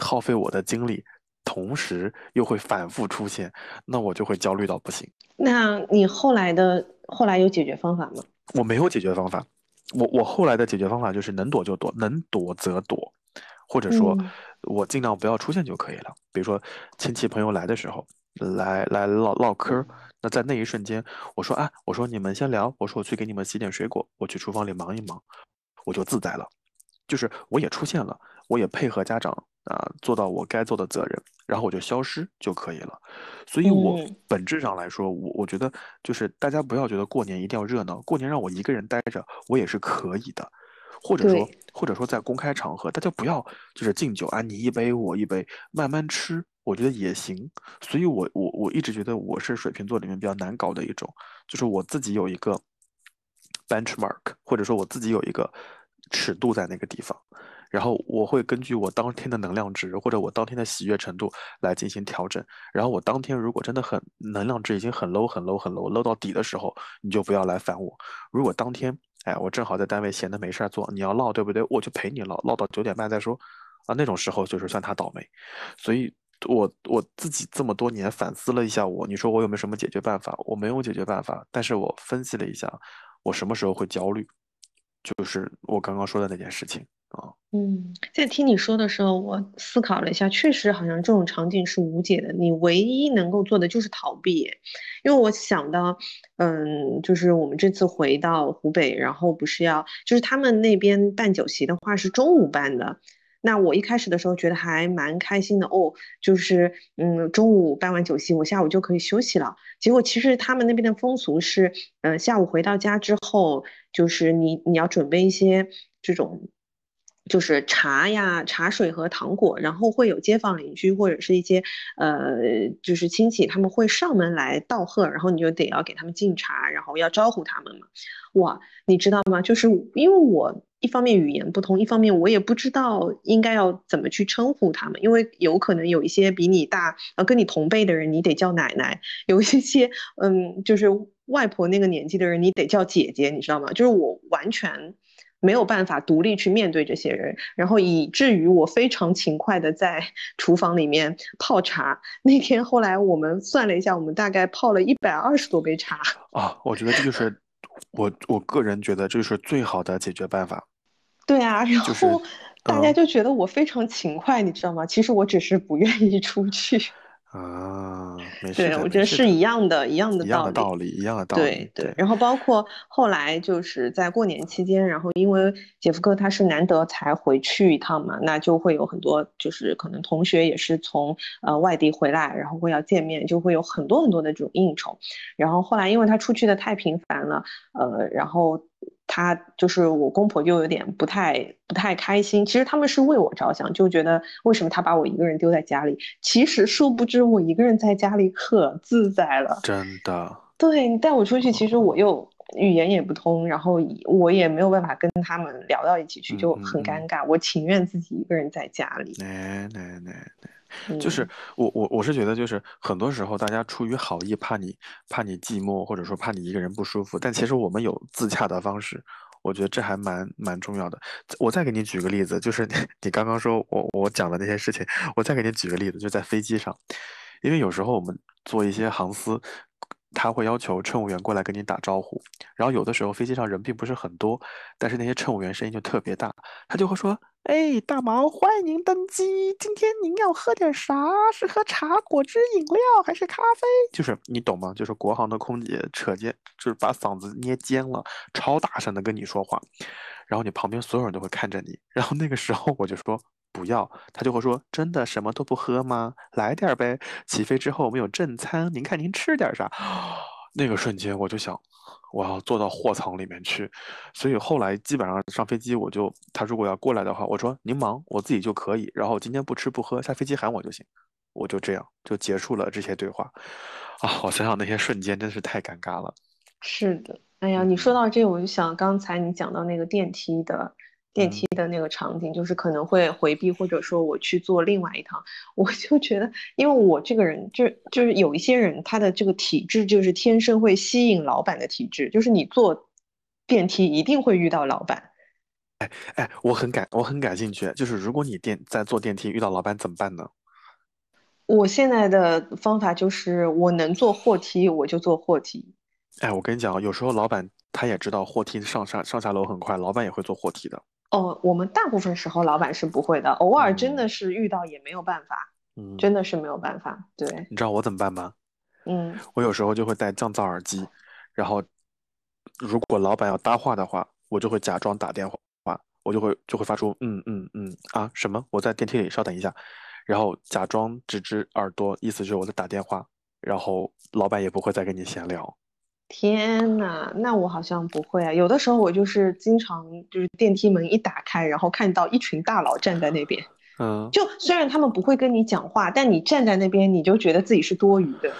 耗费我的精力，同时又会反复出现，那我就会焦虑到不行。那你后来的后来有解决方法吗？我没有解决方法，我我后来的解决方法就是能躲就躲，能躲则躲，或者说嗯我尽量不要出现就可以了。比如说亲戚朋友来的时候，来来唠唠嗑儿，那在那一瞬间，我说啊，我说你们先聊，我说我去给你们洗点水果，我去厨房里忙一忙，我就自在了。就是我也出现了，我也配合家长啊、做到我该做的责任，然后我就消失就可以了。所以我嗯本质上来说，我我觉得就是大家不要觉得过年一定要热闹，过年让我一个人待着，我也是可以的。或者说，或者说在公开场合，大家不要就是敬酒啊，你一杯我一杯，慢慢吃，我觉得也行。所以我我我一直觉得我是水瓶座里面比较难搞的一种，就是我自己有一个 benchmark，或者说我自己有一个尺度在那个地方，然后我会根据我当天的能量值或者我当天的喜悦程度来进行调整。然后我当天如果真的很能量值已经很 low 很 low 很 low low 到底的时候，你就不要来烦我。如果当天哎我正好在单位闲的没事儿做，你要唠对不对？我就陪你唠，唠到九点半再说啊。那种时候就是算他倒霉。所以我我自己这么多年反思了一下我，你说我有没有什么解决办法？我没有解决办法，但是我分析了一下，我什么时候会焦虑，就是我刚刚说的那件事情啊。嗯，在听你说的时候，我思考了一下，确实好像这种场景是无解的，你唯一能够做的就是逃避。因为我想到，嗯，就是我们这次回到湖北，然后不是要，就是他们那边办酒席的话是中午办的。那我一开始的时候觉得还蛮开心的哦，就是嗯，中午办完酒席，我下午就可以休息了。结果其实他们那边的风俗是，呃，下午回到家之后，就是你你要准备一些这种。就是茶呀、茶水和糖果，然后会有街坊邻居或者是一些呃，就是亲戚，他们会上门来道贺，然后你就得要给他们敬茶，然后要招呼他们嘛。哇，你知道吗？就是因为我一方面语言不通，一方面我也不知道应该要怎么去称呼他们，因为有可能有一些比你大，呃，跟你同辈的人，你得叫奶奶；有一些，嗯，就是外婆那个年纪的人，你得叫姐姐，你知道吗？就是我完全。没有办法独立去面对这些人，然后以至于我非常勤快的在 *laughs* 厨房里面泡茶。那天后来我们算了一下，我们大概泡了一百二十多杯茶。啊，我觉得这就是我我个人觉得这就是最好的解决办法。对啊，然后大家嗯就觉得我非常勤快，你知道吗？其实我只是不愿意出去。啊，没事对，我觉得是一样的，一样的一样的道道理，一样的道对理，对，对，然后包括后来就是在过年期间，然后因为杰夫哥他是难得才回去一趟嘛，那就会有很多就是可能同学也是从呃外地回来，然后会要见面，就会有很多很多的这种应酬。然后后来因为他出去的太频繁了，呃，然后他就是我公婆就有点不太不太开心。其实他们是为我着想，就觉得为什么他把我一个人丢在家里？其实殊不知我一个人在家里可自在了。真的，对你带我出去，其实我又语言也不通，然后我也没有办法跟他们聊到一起去，就很嗯嗯尴尬。我情愿自己一个人在家里。哎哎哎哎。嗯就是我我我是觉得，就是很多时候大家出于好意，怕你怕你寂寞，或者说怕你一个人不舒服，但其实我们有自洽的方式，我觉得这还蛮蛮重要的。我再给你举个例子，就是你 *laughs* 你刚刚说我我讲的那些事情，我再给你举个例子，就在飞机上，因为有时候我们做一些航司，他会要求乘务员过来跟你打招呼，然后有的时候飞机上人并不是很多，但是那些乘务员声音就特别大，他就会说：“哎，大毛，欢迎您登机，今天您要喝点啥？是喝茶、果汁、饮料还是咖啡？”就是你懂吗？就是国航的空姐扯尖，就是把嗓子捏尖了，超大声的跟你说话，然后你旁边所有人都会看着你，然后那个时候我就说。不要，他就会说：“真的什么都不喝吗？来点儿呗。起飞之后我们有正餐，您看您吃点啥？”那个瞬间我就想，我要坐到货舱里面去。所以后来基本上上飞机，我就他如果要过来的话，我说您忙，我自己就可以。然后今天不吃不喝，下飞机喊我就行。我就这样就结束了这些对话。啊，我想想那些瞬间真是太尴尬了。是的，哎呀，你说到这个，我就想刚才你讲到那个电梯的电梯的那个场景，就是可能会回避，或者说我去坐另外一趟，我就觉得，因为我这个人就就是有一些人他的这个体质就是天生会吸引老板的体质，就是你坐电梯一定会遇到老板。哎哎，我很感我很感兴趣，就是如果你电在坐电梯遇到老板怎么办呢？我现在的方法就是我能坐货梯我就坐货梯。哎，我跟你讲，有时候老板他也知道货梯上下上下楼很快，老板也会坐货梯的。哦，我们大部分时候老板是不会的，偶尔真的是遇到也没有办法，嗯，真的是没有办法。对，你知道我怎么办吗？嗯，我有时候就会戴降噪耳机，然后如果老板要搭话的话，我就会假装打电话，我就会就会发出嗯嗯嗯啊什么？我在电梯里，稍等一下，然后假装直直耳朵，意思就是我在打电话，然后老板也不会再跟你闲聊。天呐，那我好像不会啊。有的时候我就是经常就是电梯门一打开，然后看到一群大佬站在那边，嗯就虽然他们不会跟你讲话，但你站在那边，你就觉得自己是多余的，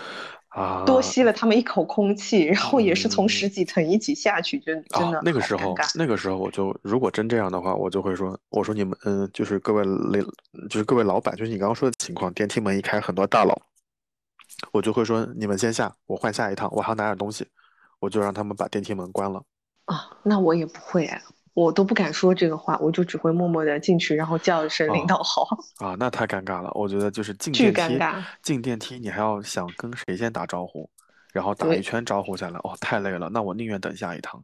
啊，多吸了他们一口空气，然后也是从嗯十几层一起下去，真真的啊，那个时候，那个时候我就如果真这样的话，我就会说，我说你们，嗯，就是各位领，就是各位老板，就是你刚刚说的情况，电梯门一开，很多大佬，我就会说你们先下，我换下一趟，我还要拿点东西，我就让他们把电梯门关了。啊，那我也不会哎，我都不敢说这个话，我就只会默默的进去，然后叫一声领哦导好。*laughs* 啊，那太尴尬了。我觉得就是进巨电梯，尴尬进电梯你还要想跟谁先打招呼，然后打一圈招呼下来，哦，太累了。那我宁愿等下一趟。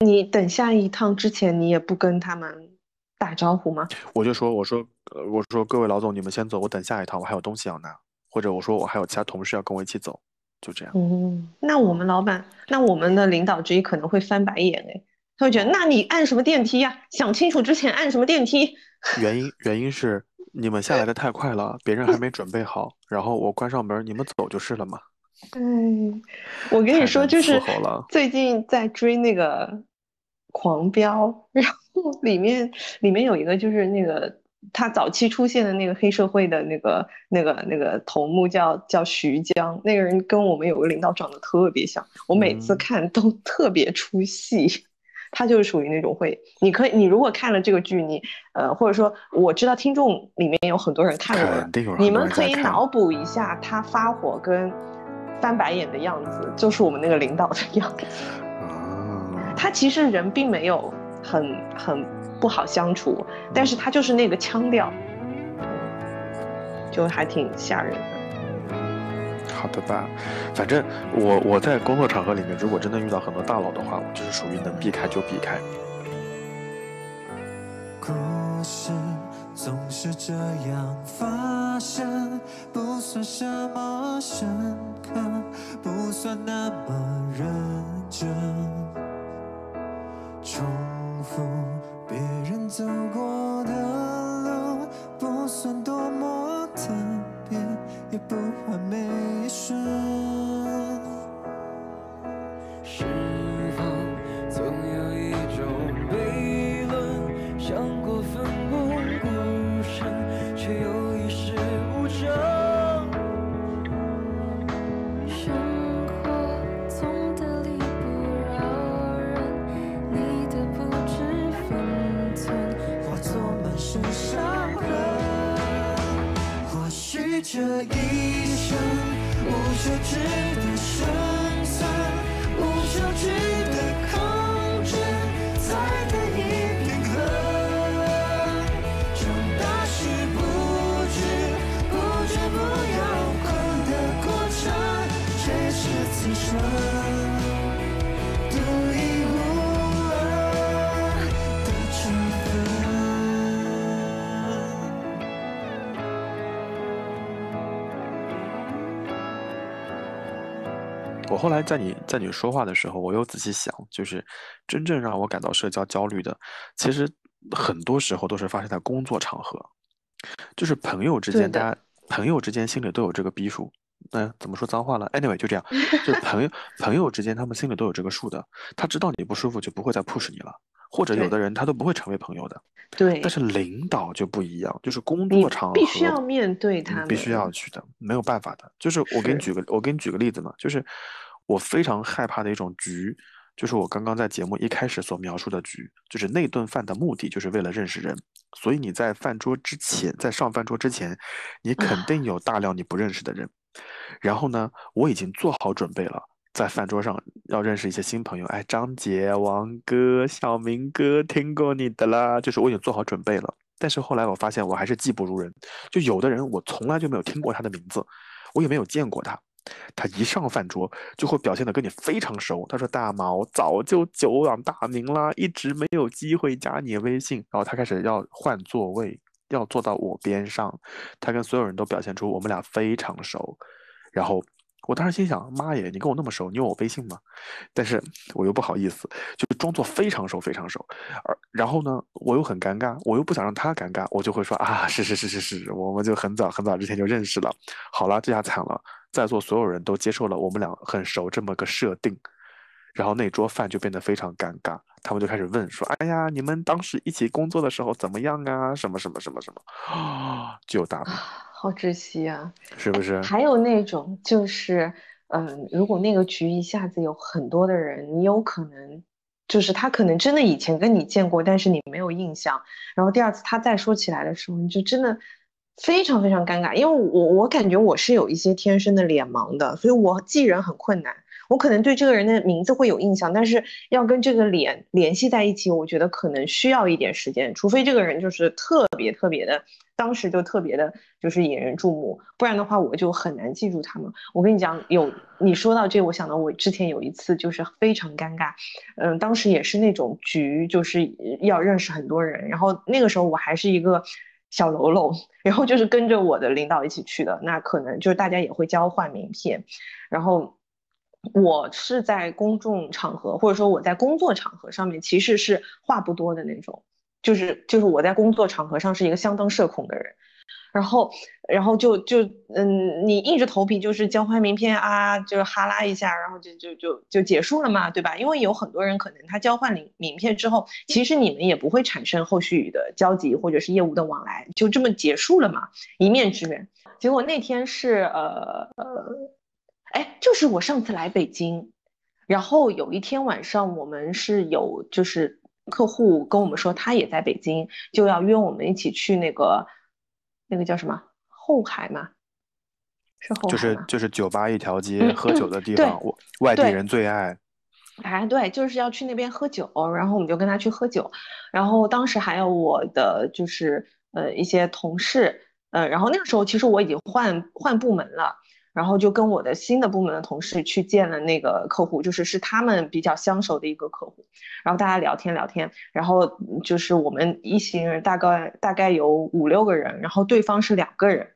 你等下一趟之前，你也不跟他们打招呼吗？我就说，我说，呃，我说各位老总，你们先走，我等下一趟，我还有东西要拿，或者我说我还有其他同事要跟我一起走，就这样。嗯，那我们老板，那我们的领导之一可能会翻白眼哎，他会觉得，那你按什么电梯呀？想清楚之前按什么电梯？*laughs* 原因原因是你们下来的太快了，别人还没准备好，然后我关上门，你们走就是了嘛。嗯，我跟你说，就是最近在追那个《狂飙》，然后里面里面有一个就是那个他早期出现的那个黑社会的那个那个那个头目叫叫徐江，那个人跟我们有个领导长得特别像，我每次嗯看都特别出戏。他就是属于那种会，你可以，你如果看了这个剧，你呃，或者说我知道听众里面有很多人看过你们可以脑补一下他发火跟翻白眼的样子，就是我们那个领导的样子。啊，他其实人并没有很很不好相处，但是他就是那个腔调，就还挺吓人的。好的吧，反正我我在工作场合里面，如果真的遇到很多大佬的话，我就是属于能避开就避开。故事总是这样发生，不算什么深刻，不算那么认真。重复走过的路，不算多么特别，也不完美一瞬。是这一生，无休止的胜算，无休止后来在你在你说话的时候，我又仔细想，就是真正让我感到社交焦虑的，其实很多时候都是发生在工作场合，就是朋友之间，大家朋友之间心里都有这个逼数。那、怎么说脏话了？Anyway，就这样，*laughs* 就是朋友朋友之间，他们心里都有这个数的。他知道你不舒服，就不会再 push 你了。或者有的人他都不会成为朋友的。对但，是领导就不一样，就是工作场合必须要面对你他们，必须要去的，没有办法的。就是我给你举个，我给你举个例子嘛，就是我非常害怕的一种局，就是我刚刚在节目一开始所描述的局，就是那顿饭的目的就是为了认识人，所以你在饭桌之前，在上饭桌之前，你肯啊定有大量你不认识的人。然后呢，我已经做好准备了。在饭桌上要认识一些新朋友，哎，张杰、王哥、小明哥，听过你的啦，就是我已经做好准备了。但是后来我发现我还是技不如人，就有的人我从来就没有听过他的名字，我也没有见过他，他一上饭桌就会表现的跟你非常熟。他说：“大毛早就久仰大名啦，一直没有机会加你微信。”然后他开始要换座位，要坐到我边上，他跟所有人都表现出我们俩非常熟。然后我当时心想：“妈耶，你跟我那么熟，你有我微信吗？”但是我又不好意思，就装作非常熟非常熟。而然后呢，我又很尴尬，我又不想让他尴尬，我就会说：“啊，是是是是是，我们就很早很早之前就认识了。”好了，这下惨了，在座所有人都接受了我们俩很熟这么个设定，然后那桌饭就变得非常尴尬，他们就开始问说：“哎呀，你们当时一起工作的时候怎么样啊？什么什么什么什么？” *gasps* 啊，就有大名，好窒息啊！是不是？还有那种就是，嗯，如果那个局一下子有很多的人，你有可能就是他可能真的以前跟你见过，但是你没有印象，然后第二次他再说起来的时候，你就真的非常非常尴尬，因为我我感觉我是有一些天生的脸盲的，所以我记人很困难。我可能对这个人的名字会有印象，但是要跟这个脸联系在一起，我觉得可能需要一点时间，除非这个人就是特别特别的，当时就特别的，就是引人注目，不然的话我就很难记住他们。我跟你讲，有你说到这，我想到我之前有一次就是非常尴尬，嗯，当时也是那种局，就是要认识很多人，然后那个时候我还是一个小喽啰，*laughs* 然后就是跟着我的领导一起去的，那可能就是大家也会交换名片，然后。我是在公众场合，或者说我在工作场合上面，其实是话不多的那种，就是就是我在工作场合上是一个相当社恐的人，然后然后就就嗯，你硬着头皮就是交换名片啊，就是哈拉一下，然后就就就就结束了嘛，对吧？因为有很多人可能他交换名名片之后，其实你们也不会产生后续的交集或者是业务的往来，就这么结束了嘛，一面之缘。结果那天是呃呃。哎，就是我上次来北京，然后有一天晚上，我们是有就是客户跟我们说他也在北京，就要约我们一起去那个那个叫什么后海嘛？是后就是？就是酒吧一条街嗯喝酒的地方，我外地人最爱。哎，对，就是要去那边喝酒，然后我们就跟他去喝酒，然后当时还有我的就是呃一些同事，呃，然后那个时候其实我已经换换部门了。然后就跟我的新的部门的同事去见了那个客户，就是是他们比较相熟的一个客户，然后大家聊天聊天，然后就是我们一行人大概大概有五六个人，然后对方是两个人，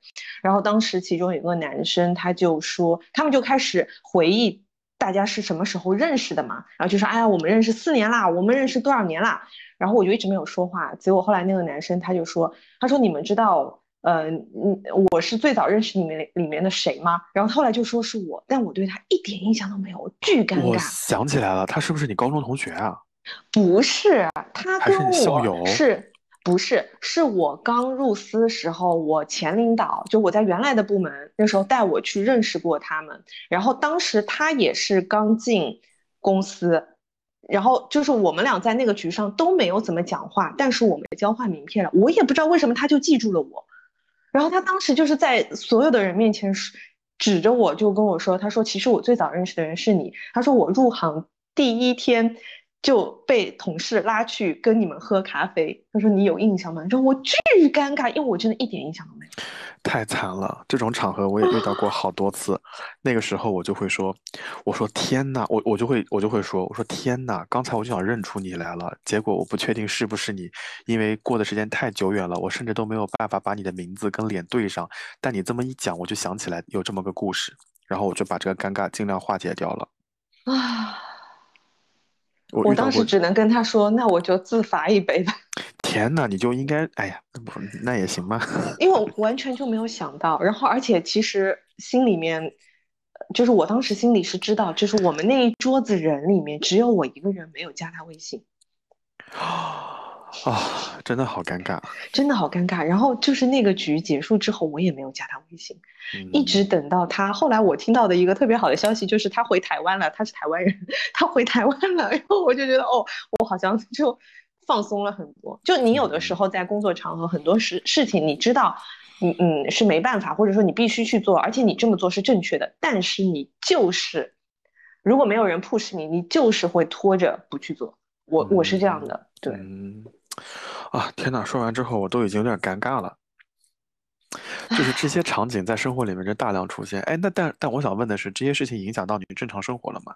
然后当时其中有个男生他就说，他们就开始回忆大家是什么时候认识的嘛，然后就说，哎呀，我们认识四年啦，我们认识多少年啦，然后我就一直没有说话，结果后来那个男生他就说，他说你们知道。呃，嗯，我是最早认识你们里面的谁吗？然后后来就说是我，但我对他一点印象都没有，我巨尴我尬。想起来了，他是不是你高中同学啊？不是，他跟你校友我是不是是我刚入司时候，我前领导就我在原来的部门那时候带我去认识过他们，然后当时他也是刚进公司，然后就是我们俩在那个局上都没有怎么讲话，但是我们交换名片了，我也不知道为什么他就记住了我。然后他当时就是在所有的人面前指着我就跟我说，他说其实我最早认识的人是你，他说我入行第一天就被同事拉去跟你们喝咖啡，他说你有印象吗？然后我巨尴尬，因为我真的一点印象都没有。太惨了，这种场合我也遇到过好多次。那个时候我就会说，我说天呐，我我就会我就会说，我说天呐，刚才我就想认出你来了，结果我不确定是不是你，因为过的时间太久远了，我甚至都没有办法把你的名字跟脸对上。但你这么一讲，我就想起来有这么个故事，然后我就把这个尴尬尽量化解掉了。啊，我当时只能跟他说，那我就自罚一杯吧，天呐，你就应该，哎呀，那也行吧。因为我完全就没有想到。然后，而且其实心里面，呃就是我当时心里是知道，就是我们那一桌子人里面只有我一个人没有加他微信，啊，*laughs* 真的好尴尬。真的好尴尬。然后就是那个局结束之后，我也没有加他微信，一嗯直等到他。后来我听到的一个特别好的消息就是他回台湾了，他是台湾人，他回台湾了。*laughs* 然后我就觉得，哦，我好像就放松了很多。就你有的时候在工作场合，很多事事情你知道，嗯嗯是没办法，或者说你必须去做，而且你这么做是正确的，但是你就是如果没有人 push 你，你就是会拖着不去做。我我是这样的，对。嗯，啊，天呐，说完之后我都已经有点尴尬了。就是这些场景在生活里面就大量出现。哎，那但但我想问的是，这些事情影响到你正常生活了吗？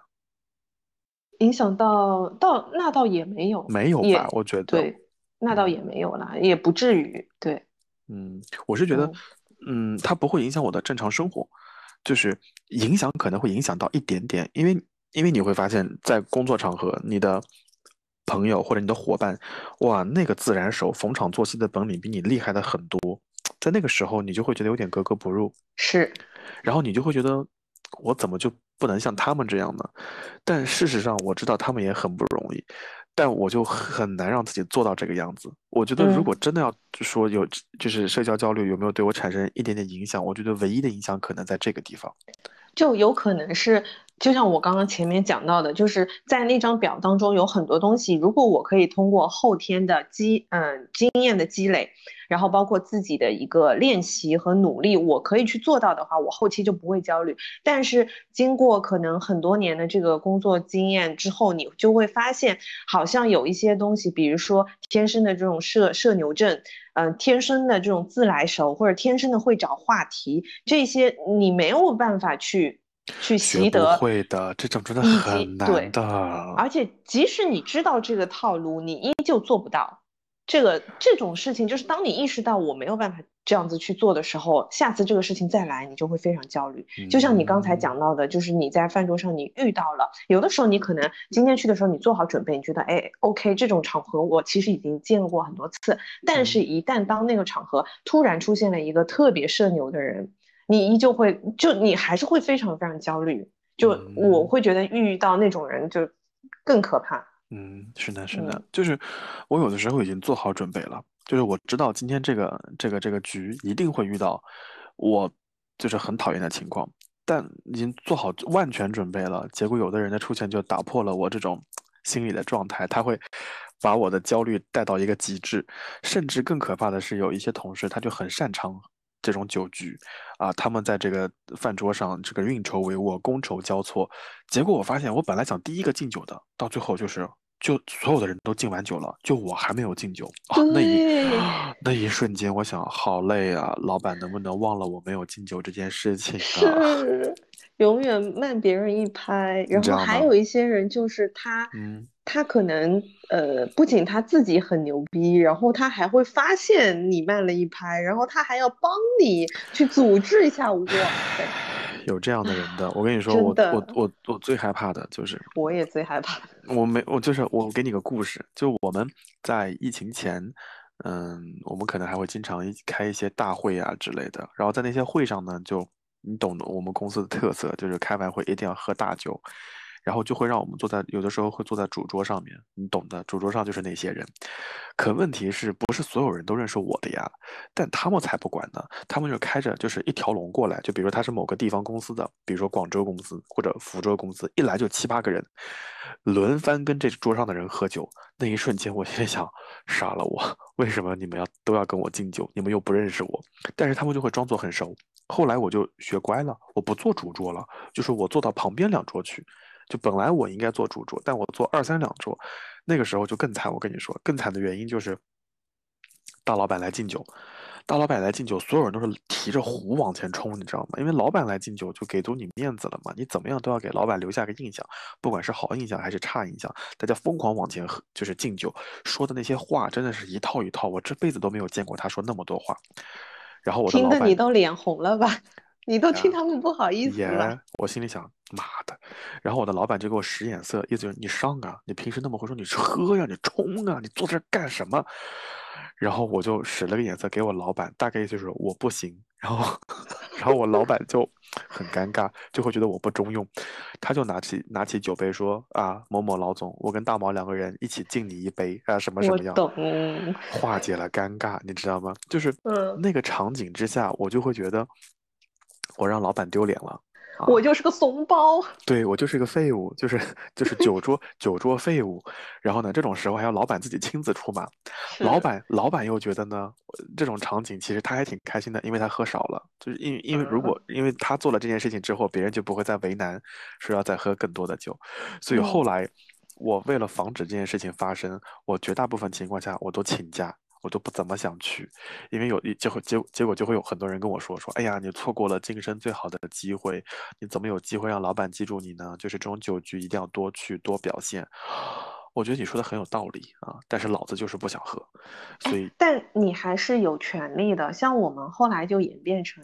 影响到到那倒也没有，没有吧？我觉得，对，那倒也没有啦，也不至于。对，嗯，我是觉得嗯，嗯，它不会影响我的正常生活，就是影响可能会影响到一点点，因为因为你会发现在工作场合，你的朋友或者你的伙伴，哇，那个自然手逢场作戏的本领比你厉害的很多，在那个时候你就会觉得有点格格不入，是，然后你就会觉得我怎么就不能像他们这样呢？但事实上我知道他们也很不容易，但我就很难让自己做到这个样子。我觉得如嗯果真的要说有就是社交焦虑有没有对我产生一点点影响，我觉得唯一的影响可能在这个地方。就有可能是，就像我刚刚前面讲到的，就是在那张表当中有很多东西，如果我可以通过后天的积，嗯，经验的积累，然后包括自己的一个练习和努力，我可以去做到的话，我后期就不会焦虑。但是经过可能很多年的这个工作经验之后，你就会发现，好像有一些东西，比如说天生的这种社社牛症，嗯、天生的这种自来熟，或者天生的会找话题，这些你没有办法去去习得。会的，这种真的很对难的。而且即使你知道这个套路，你依旧做不到。这个这种事情，就是当你意识到我没有办法这样子去做的时候，下次这个事情再来，你就会非常焦虑。就像你刚才嗯讲到的，就是你在饭桌上你遇到了，有的时候你可能今天去的时候你做好准备，你觉得哎，OK，这种场合我其实已经见过很多次，但是一旦当那个场合突然出现了一个特别社牛的人，你依旧会就你还是会非常非常焦虑。就我嗯会觉得遇到那种人就更可怕。嗯，是的，是的，嗯就是我有的时候已经做好准备了，就是我知道今天这个这个这个局一定会遇到我就是很讨厌的情况，但已经做好万全准备了，结果有的人的出现就打破了我这种心理的状态，他会把我的焦虑带到一个极致，甚至更可怕的是，有一些同事他就很擅长这种酒局啊，他们在这个饭桌上这个运筹帷幄、觥筹交错，结果我发现我本来想第一个敬酒的，到最后就是就所有的人都敬完酒了，就我还没有敬酒。*laughs* 啊，那一对。那一瞬间，我想好累啊，老板能不能忘了我没有敬酒这件事情啊？是永远慢别人一拍，然后还有一些人就是他，嗯他可能呃，不仅他自己很牛逼，然后他还会发现你慢了一拍，然后他还要帮你去组织一下。哇，有这样的人的，我跟你说，我我我我最害怕的就是我也最害怕。*laughs* 我没我就是我给你个故事，就我们在疫情前，嗯，我们可能还会经常一起开一些大会啊之类的，然后在那些会上呢，就你懂的，我们公司的特色就是开完会一定要喝大酒，然后就会让我们坐在有的时候会坐在主桌上面，你懂的，主桌上就是那些人。可问题是不是所有人都认识我的呀？但他们才不管呢，他们就开着就是一条龙过来，就比如他是某个地方公司的，比如说广州公司或者福州公司，一来就七八个人，轮番跟这桌上的人喝酒。那一瞬间，我心里想，杀了我！为什么你们要都要跟我敬酒？你们又不认识我，但是他们就会装作很熟。后来我就学乖了，我不坐主桌了，就是我坐到旁边两桌去。就本来我应该做主桌，但我做二三两桌，那个时候就更惨。我跟你说，更惨的原因就是大老板来敬酒，大老板来敬酒，所有人都是提着壶往前冲，你知道吗？因为老板来敬酒就给足你面子了嘛，你怎么样都要给老板留下个印象，不管是好印象还是差印象，大家疯狂往前喝，就是敬酒，说的那些话真的是一套一套，我这辈子都没有见过他说那么多话。然后我的听得你都脸红了吧？你都呀替他们不好意思也了。，我心里想，妈的！然后我的老板就给我使眼色，意思就是你上啊，你平时那么会说，你喝呀，你冲啊，你坐这儿干什么？然后我就使了个眼色给我老板，大概意思就是我不行。然后，然后我老板就很尴尬，就会觉得我不中用，他就拿起拿起酒杯说啊，某某老总，我跟大毛两个人一起敬你一杯啊，什么什么样，懂，化解了尴尬，你知道吗？就是嗯那个场景之下，我就会觉得我让老板丢脸了。啊我就是个怂包。*laughs* 对我就是个废物，就是就是酒桌酒桌废物。然后呢，这种时候还要老板自己亲自出马，老板老板又觉得呢，呃这种场景其实他还挺开心的，因为他喝少了，就是因为因为如果因为他做了这件事情之后，别人就不会再为难，说要再喝更多的酒，所以嗯后来我为了防止这件事情发生，我绝大部分情况下我都请假。我都不怎么想去，因为有一结果结结果就会有很多人跟我说说，哎呀，你错过了晋升最好的机会，你怎么有机会让老板记住你呢？就是这种酒局一定要多去多表现。我觉得你说的很有道理啊，但是老子就是不想喝，所以但你还是有权利的。像我们后来就演变成，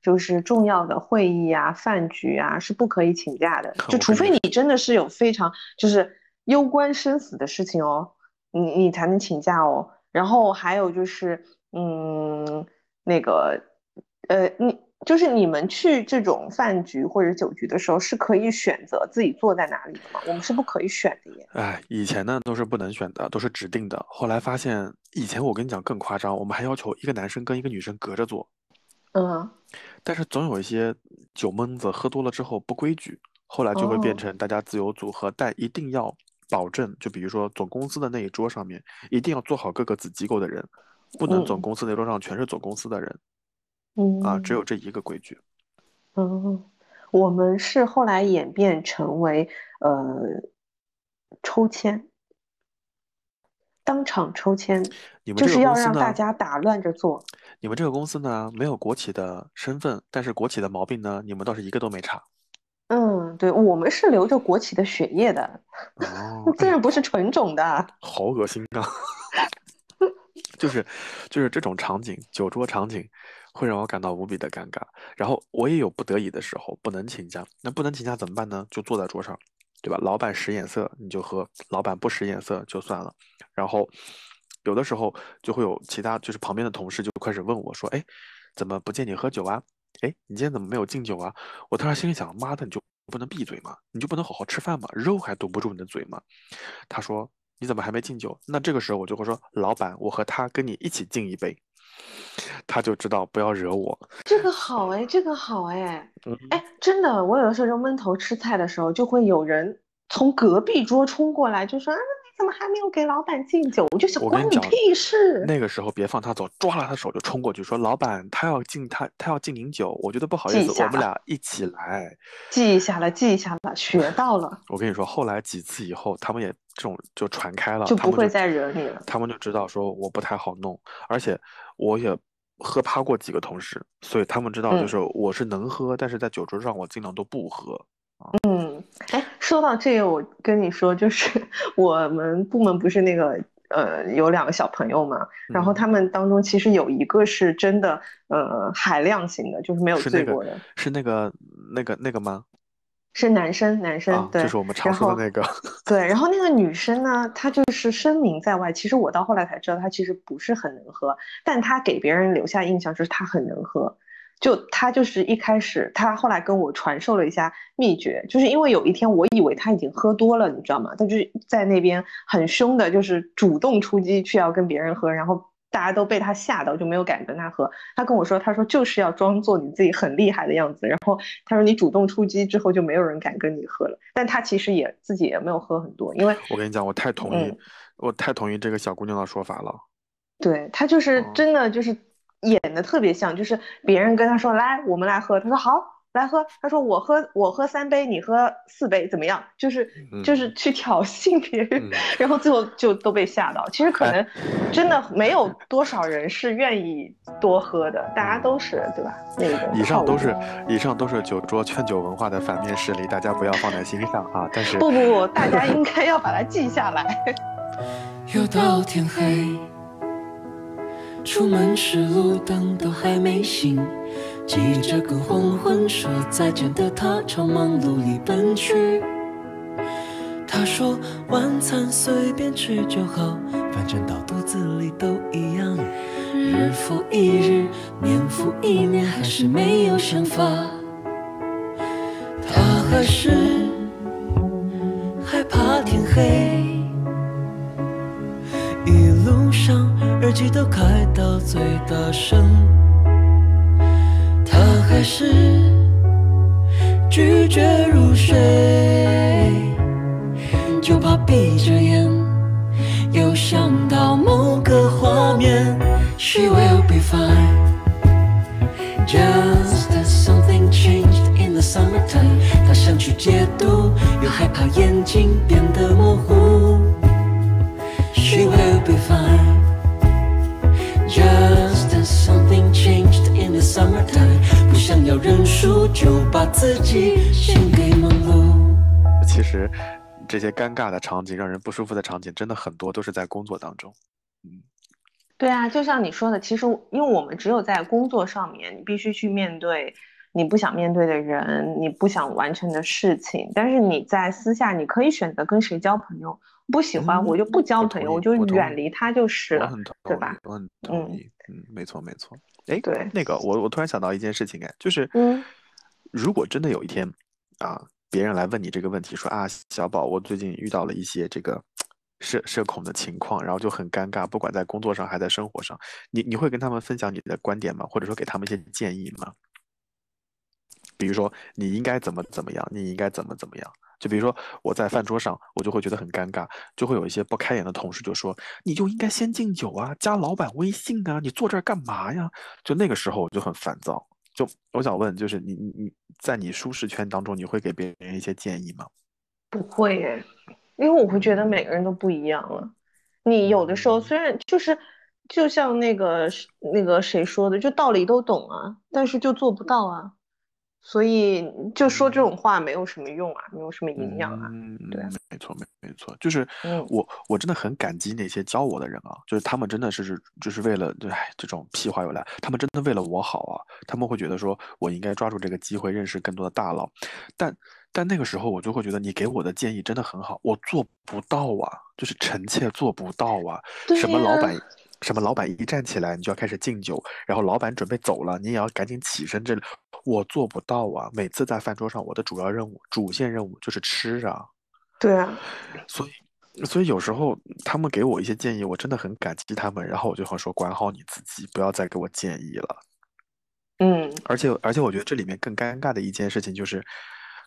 就是重要的会议啊、饭局啊是不可以请假的，*laughs* 就除非你真的是有非常就是攸关生死的事情哦，你你才能请假哦。然后还有就是，嗯，那个，呃，你就是你们去这种饭局或者酒局的时候，是可以选择自己坐在哪里的吗？我们是不可以选的耶。哎，以前呢都是不能选的，都是指定的。后来发现，以前我跟你讲更夸张，我们还要求一个男生跟一个女生隔着坐。嗯，但是总有一些酒蒙子喝多了之后不规矩，后来就会变哦成大家自由组合，但一定要保证，就比如说总公司的那一桌上面一定要做好各个子机构的人，不能总嗯公司那桌上全是总公司的人嗯啊，只有这一个规矩。嗯，我们是后来演变成为呃抽签，当场抽签，你们就是要让大家打乱着做。你们这个公司呢没有国企的身份，但是国企的毛病呢，你们倒是一个都没差。嗯，对，我们是流着国企的血液的，哦，虽哎呀，然不是纯种的。*laughs* 好恶心啊！*laughs* 就是就是这种场景，酒桌场景，会让我感到无比的尴尬。然后我也有不得已的时候，不能请假。那不能请假怎么办呢？就坐在桌上，对吧？老板使眼色你就喝，老板不使眼色就算了。然后有的时候就会有其他，就是旁边的同事就开始问我说：“哎，怎么不见你喝酒啊？哎，你今天怎么没有敬酒啊？”我当时心里想：“妈的，你就不能闭嘴吗？你就不能好好吃饭吗？肉还堵不住你的嘴吗？”他说：“你怎么还没敬酒？”那这个时候我就会说：“老板，我和他跟你一起敬一杯。”他就知道不要惹我。这个好哎，这个好哎，嗯，哎，真的，我有的时候就闷头吃菜的时候，就会有人从隔壁桌冲过来，就说啊，你怎么还没有给老板敬酒？我就想关你屁事。那个时候别放他走，抓了他手就冲过去说：“老板，他要敬他，他要敬您酒，我觉得不好意思，我们俩一起来。”记下了，记下了，学到了，我跟你说，后来几次以后，他们也这种就传开了，就不会再惹你了。他们就知道说我不太好弄，而且我也喝趴过几个同事，所以他们知道就嗯是我是能喝，但是在酒桌上我尽量都不喝。嗯，哎，说到这个，我跟你说，就是 *laughs* 我们部门不是那个呃有两个小朋友嘛，然后嗯他们当中其实有一个是真的呃海量型的，就是没有醉过的，是那个那个那个吗？是男生，男生啊，对就是我们常说的那个。对，然后那个女生呢，她就是声名在外。其实我到后来才知道，她其实不是很能喝，但她给别人留下印象就是她很能喝。就他就是一开始，他后来跟我传授了一下秘诀，就是因为有一天我以为他已经喝多了，你知道吗？他就是在那边很凶的，就是主动出击去要跟别人喝，然后大家都被他吓到，就没有敢跟他喝。他跟我说，他说就是要装作你自己很厉害的样子，然后他说你主动出击之后就没有人敢跟你喝了。但他其实也自己也没有喝很多，因为我跟你讲，我太同意，嗯我太同意这个小姑娘的说法了。对他就是哦真的就是演的特别像，就是别人跟他说来我们来喝，他说好来喝，他说我喝我喝三杯，你喝四杯怎么样？就是就是去挑衅别人，嗯 *laughs* 然后最后就都被吓到。其实可哎能真的没有多少人是愿意多喝的，大家都是对吧？那个以上都是以上都是酒桌劝酒文化的反面事例，大家不要放在心上啊。但是不不不，大家应该要把它记下来。*laughs* 又到天黑，出门时路灯都还没醒，急着跟黄昏说再见的他朝忙碌里奔去。他说晚餐随便吃就好，反正到肚子里都一样。日复一日，年复一年，还是没有想法。他还是害怕天黑。一路上耳机都开到最大声，他还是拒绝入睡，就怕闭着眼又想到某个画面。She will be fine. Just as something changed in the summertime，他想去解读，又害怕眼睛变就把自己献给忙碌。其实这些尴尬的场景、让人不舒服的场景，真的很多都是在工作当中。嗯，对啊，就像你说的，其实因为我们只有在工作上面，你必须去面对你不想面对的人，你不想完成的事情。但是你在私下，你可以选择跟谁交朋友，不喜欢我就不交朋友，我我就远离他就是了我很，同意对吧？我很同嗯意。嗯，没错没错。哎，对那个我我突然想到一件事情，哎，就是嗯如果真的有一天啊，别人来问你这个问题，说啊，小宝，我最近遇到了一些这个社社恐的情况，然后就很尴尬，不管在工作上还在生活上，你你会跟他们分享你的观点吗？或者说给他们一些建议吗？比如说你应该怎么怎么样，你应该怎么怎么样。就比如说我在饭桌上，我就会觉得很尴尬，就会有一些不开眼的同事就说：“你就应该先敬酒啊，加老板微信啊，你坐这儿干嘛呀？”就那个时候我就很烦躁。就我想问，就是你你你在你舒适圈当中，你会给别人一些建议吗？不会耶，因为我会觉得每个人都不一样了。你有的时候虽然就是，就像那个那个谁说的，就道理都懂啊，但是就做不到啊。所以就说这种话没有什么用啊，没有什么营养啊。嗯，对啊没错，没没错，就是嗯我我真的很感激那些教我的人啊，就是他们真的是就是为了，对，这种屁话又来，他们真的为了我好啊，他们会觉得说我应该抓住这个机会认识更多的大佬，但但那个时候我就会觉得你给我的建议真的很好，我做不到啊，就是臣妾做不到啊，对什么老板。什么老板一站起来，你就要开始敬酒，然后老板准备走了，你也要赶紧起身。这我做不到啊！每次在饭桌上，我的主要任务、主线任务就是吃啊。对啊，所以，所以有时候他们给我一些建议，我真的很感激他们。然后我就会说，管好你自己，不要再给我建议了。嗯而且，而且我觉得这里面更尴尬的一件事情就是，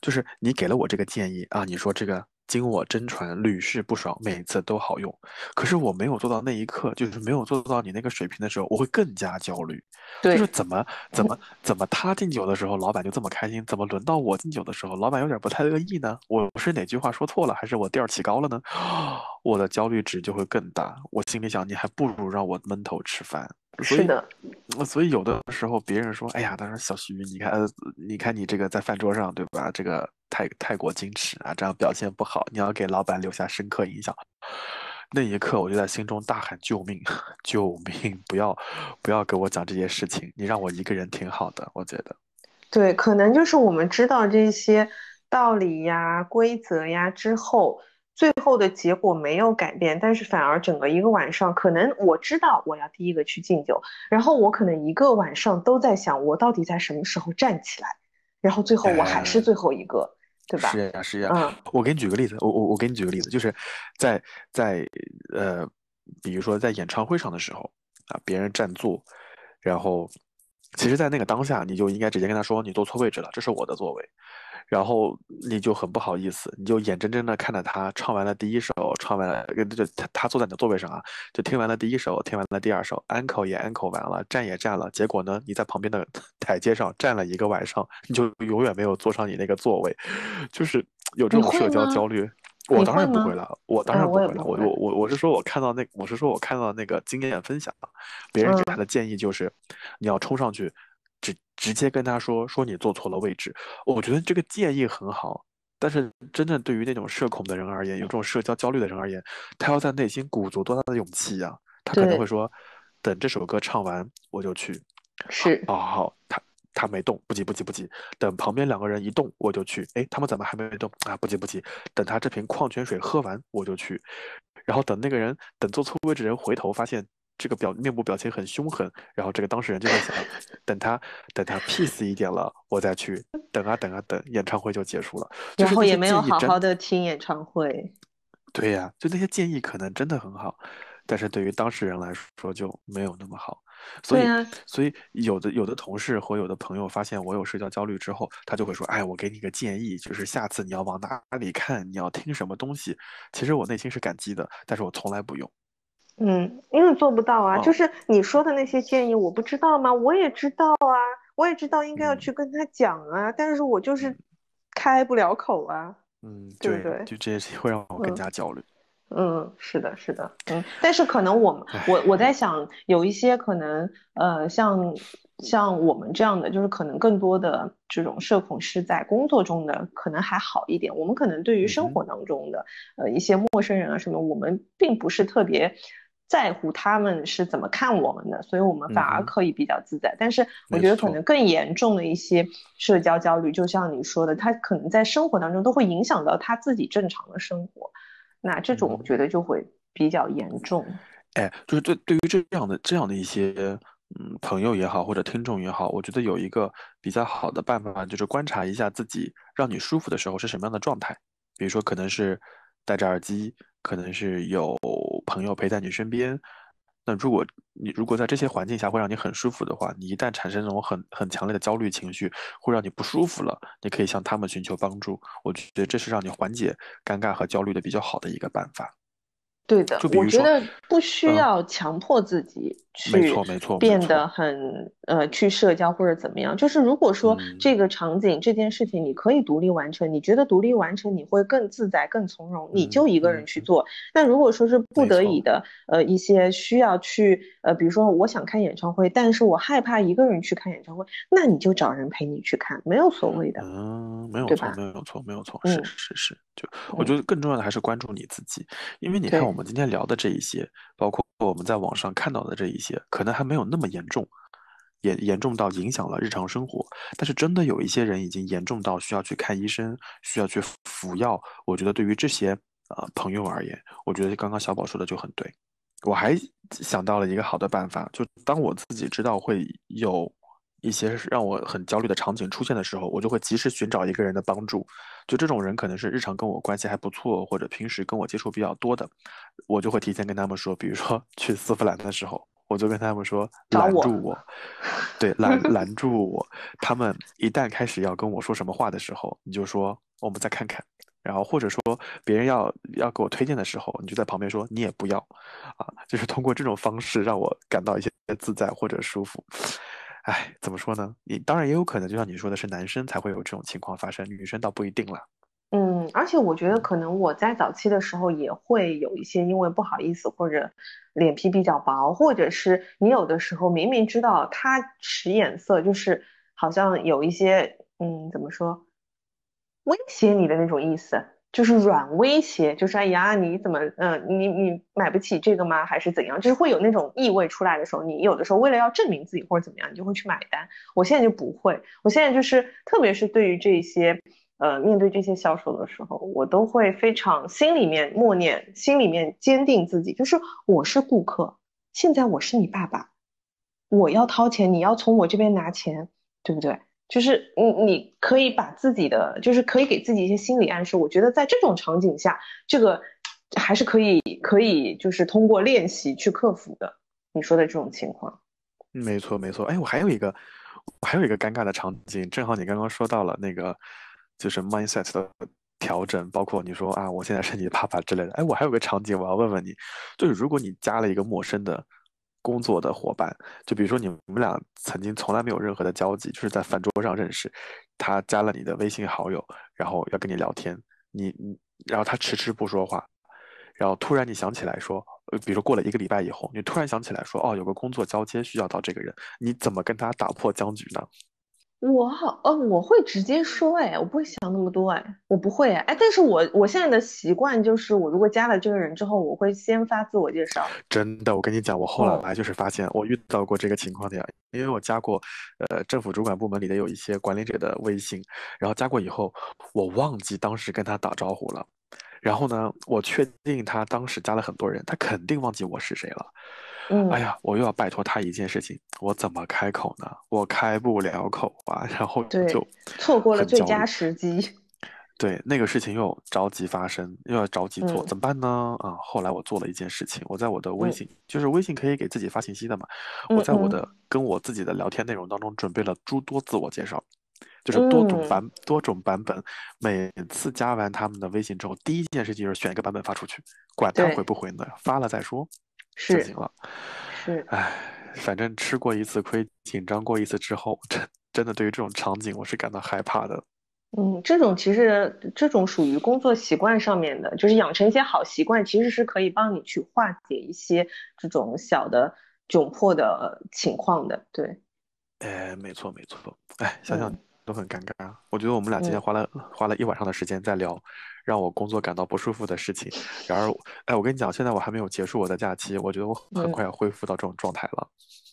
就是你给了我这个建议啊，你说这个经我真传，屡试不爽，每次都好用。可是我没有做到那一刻，就是没有做到你那个水平的时候，我会更加焦虑。对就是怎么怎么怎么他敬酒的时候，老板就这么开心，怎么轮到我敬酒的时候，老板有点不太乐意呢？我是哪句话说错了，还是我调儿起高了呢？*gasps* 我的焦虑值就会更大。我心里想，你还不如让我闷头吃饭。是的，呃所以有的时候别人说，哎呀，他说小徐，你看，呃，你看你这个在饭桌上，对吧？这个太太过矜持啊，这样表现不好，你要给老板留下深刻印象。那一刻，我就在心中大喊救命，救命！不要不要给我讲这些事情，你让我一个人挺好的，我觉得。对，可能就是我们知道这些道理呀、规则呀之后，最后的结果没有改变，但是反而整个一个晚上，可能我知道我要第一个去敬酒，然后我可能一个晚上都在想，我到底在什么时候站起来，然后最后我还是哎最后一个，对吧？是呀，是呀。嗯我给你举个例子，我我我给你举个例子，就是在在呃，比如说在演唱会上的时候啊，别人占座，然后其实，在那个当下，你就应该直接跟他说你坐错位置了，这是我的座位，然后你就很不好意思，你就眼睁睁的看着他唱完了第一首，唱完了，呃就他他坐在你的座位上啊，就听完了第一首，听完了第二首，uncle 也 uncle 完了，站也站了，结果呢，你在旁边的 *laughs* 台阶上站了一个晚上，你就永远没有坐上你那个座位，就是有这种社交焦虑。我当然不会了，我当嗯然不会了。我我我我我是说，我看到那我是说我看到那个经验分享，别人给他嗯的建议就是，你要冲上去，直直接跟他说说你坐错了位置。我觉得这个建议很好，但是真正对于那种社恐的人而言，有这种社交焦虑的人而言，他要在内心鼓足多大的勇气呀、他可能会说，等这首歌唱完我就去。是哦好好，他他没动，不急不急不急，等旁边两个人一动我就去。哎，他们怎么还没动啊？不急不急，等他这瓶矿泉水喝完我就去。然后等那个人等坐错位置人回头发现这个表面部表情很凶狠，然后这个当事人就在想，等他等他 peace 一点了我再去。等啊等啊等，演唱会就结束了。就然后也没有好好的听演唱会。对呀，就那些建议可能真的很好，但是对于当事人来说就没有那么好。所以，对呀所以有的有的同事和有的朋友发现我有社交焦虑之后，他就会说：“哎，我给你个建议，就是下次你要往哪里看，你要听什么东西。”其实我内心是感激的，但是我从来不用。嗯，因为做不到啊，就哦是你说的那些建议，我不知道吗？我也知道啊，我也知道应该要嗯去跟他讲啊，但是我就是开不了口啊。嗯，对不对就这些会让我更嗯加焦虑。嗯，是的，是的，嗯，但是可能我们，我我在想，有一些可能，呃，像像我们这样的，就是可能更多的这种社恐是在工作中的，可能还好一点。我们可能对于生活当中的，呃，一些陌生人啊什么，我们并不是特别在乎他们是怎么看我们的，所以我们反而可以比较自在。但是我觉得可能更严重的一些社交焦虑，就像你说的，他可能在生活当中都会影响到他自己正常的生活。那这种我嗯觉得就会比较严重。哎，就是对对于这样的这样的一些嗯朋友也好，或者听众也好，我觉得有一个比较好的办法，就是观察一下自己让你舒服的时候是什么样的状态。比如说，可能是戴着耳机，可能是有朋友陪在你身边。那如果你如果在这些环境下会让你很舒服的话，你一旦产生那种很很强烈的焦虑情绪，会让你不舒服了，你可以向他们寻求帮助。我觉得这是让你缓解尴尬和焦虑的比较好的一个办法。对的就，比如说我觉得不需嗯要强迫自己没没错没错变得很呃去社交或者怎么样。就是如果说嗯这个场景这件事情你可以独立完成，你觉得独立完成你会更自在、更从容，你嗯就一个人嗯去做。但如果说是不得已的呃一些需要去呃，比如说我想看演唱会，但是我害怕一个人去看演唱会，那你就找人陪你去看，没有所谓的。嗯，没有错，没有错，没有错，嗯是是是，就我嗯觉得更重要的还是关注你自己，因为你看我们今天聊的这一些，包括我们在网上看到的这一些，可能还没有那么严重，严严重到影响了日常生活，但是真的有一些人已经严重到需要去看医生，需要去服药。我觉得对于这些呃朋友而言，我觉得刚刚小宝说的就很对。我还想到了一个好的办法，就当我自己知道会有一些让我很焦虑的场景出现的时候，我就会及时寻找一个人的帮助。就这种人可能是日常跟我关系还不错，或者平时跟我接触比较多的，我就会提前跟他们说，比如说 *laughs* 去丝芙兰的时候，我就跟他们说拦住我，对，拦拦住我。他们一旦开始要跟我说什么话的时候，你就说我们再看看。然后或者说别人要要给我推荐的时候，你就在旁边说你也不要，啊，就是通过这种方式让我感到一些自在或者舒服。哎，怎么说呢？你当然也有可能，就像你说的是男生才会有这种情况发生，女生倒不一定了。嗯，而且我觉得可能我在早期的时候也会有一些因为不好意思或者脸皮比较薄，或者是你有的时候明明知道他使眼色，就是好像有一些嗯怎么说威胁你的那种意思，就是软威胁，就是哎呀你怎么嗯你你买不起这个吗？还是怎样？就是会有那种意味出来的时候，你有的时候为了要证明自己或者怎么样，你就会去买单。我现在就不会，我现在就是特别是对于这些。呃面对这些销售的时候，我都会非常心里面默念，心里面坚定自己，就是我是顾客，现在我是你爸爸，我要掏钱，你要从我这边拿钱，对不对？就是你你可以把自己的，就是可以给自己一些心理暗示。我觉得在这种场景下，这个还是可以可以就是通过练习去克服的。你说的这种情况，没错没错。哎，我还有一个，我还有一个尴尬的场景，正好你刚刚说到了那个，就是 mindset 的调整，包括你说啊，我现在是你爸爸之类的。哎，我还有个场景，我要问问你，就是如果你加了一个陌生的工作的伙伴，就比如说你们俩曾经从来没有任何的交集，就是在饭桌上认识，他加了你的微信好友，然后要跟你聊天，你你，然后他迟迟不说话，然后突然你想起来说，呃，比如说过了一个礼拜以后，你突然想起来说，哦，有个工作交接需要到这个人，你怎么跟他打破僵局呢？我好，呃，我会直接说，哎，我不会想那么多，哎，我不会，哎，但是我我现在的习惯就是，我如果加了这个人之后，我会先发自我介绍。真的，我跟你讲，我后哦来就是发现我遇到过这个情况的呀，因为我加过，呃，政府主管部门里的有一些管理者的微信，然后加过以后，我忘记当时跟他打招呼了，然后呢，我确定他当时加了很多人，他肯定忘记我是谁了。嗯，哎呀，我又要拜托他一件事情，我怎么开口呢？我开不了口啊，然后就错过了最佳时机。*laughs* 对，那个事情又着急发生，又要着急做，嗯。怎么办呢？啊，后来我做了一件事情，我在我的微嗯。信，就是微信可以给自己发信息的嘛，嗯我在我嗯的。跟我自己的聊天内容当中准备了诸多自我介绍，就是多种嗯。版多种版本，每次加完他们的微信之后，第一件事情就是选一个版本发出去，管他回不回呢，发了再说就是行了。是，唉，反正吃过一次亏，紧张过一次之后，真真的对于这种场景我是感到害怕的。嗯，这种其实这种属于工作习惯上面的，就是养成一些好习惯，其实是可以帮你去化解一些这种小的窘迫的情况的。对，哎，没错没错，哎，想想嗯都很尴尬。我觉得我们俩今天嗯花了花了一晚上的时间在聊让我工作感到不舒服的事情，然而，哎，我跟你讲，现在我还没有结束我的假期，我觉得我很嗯快要恢复到这种状态了。嗯，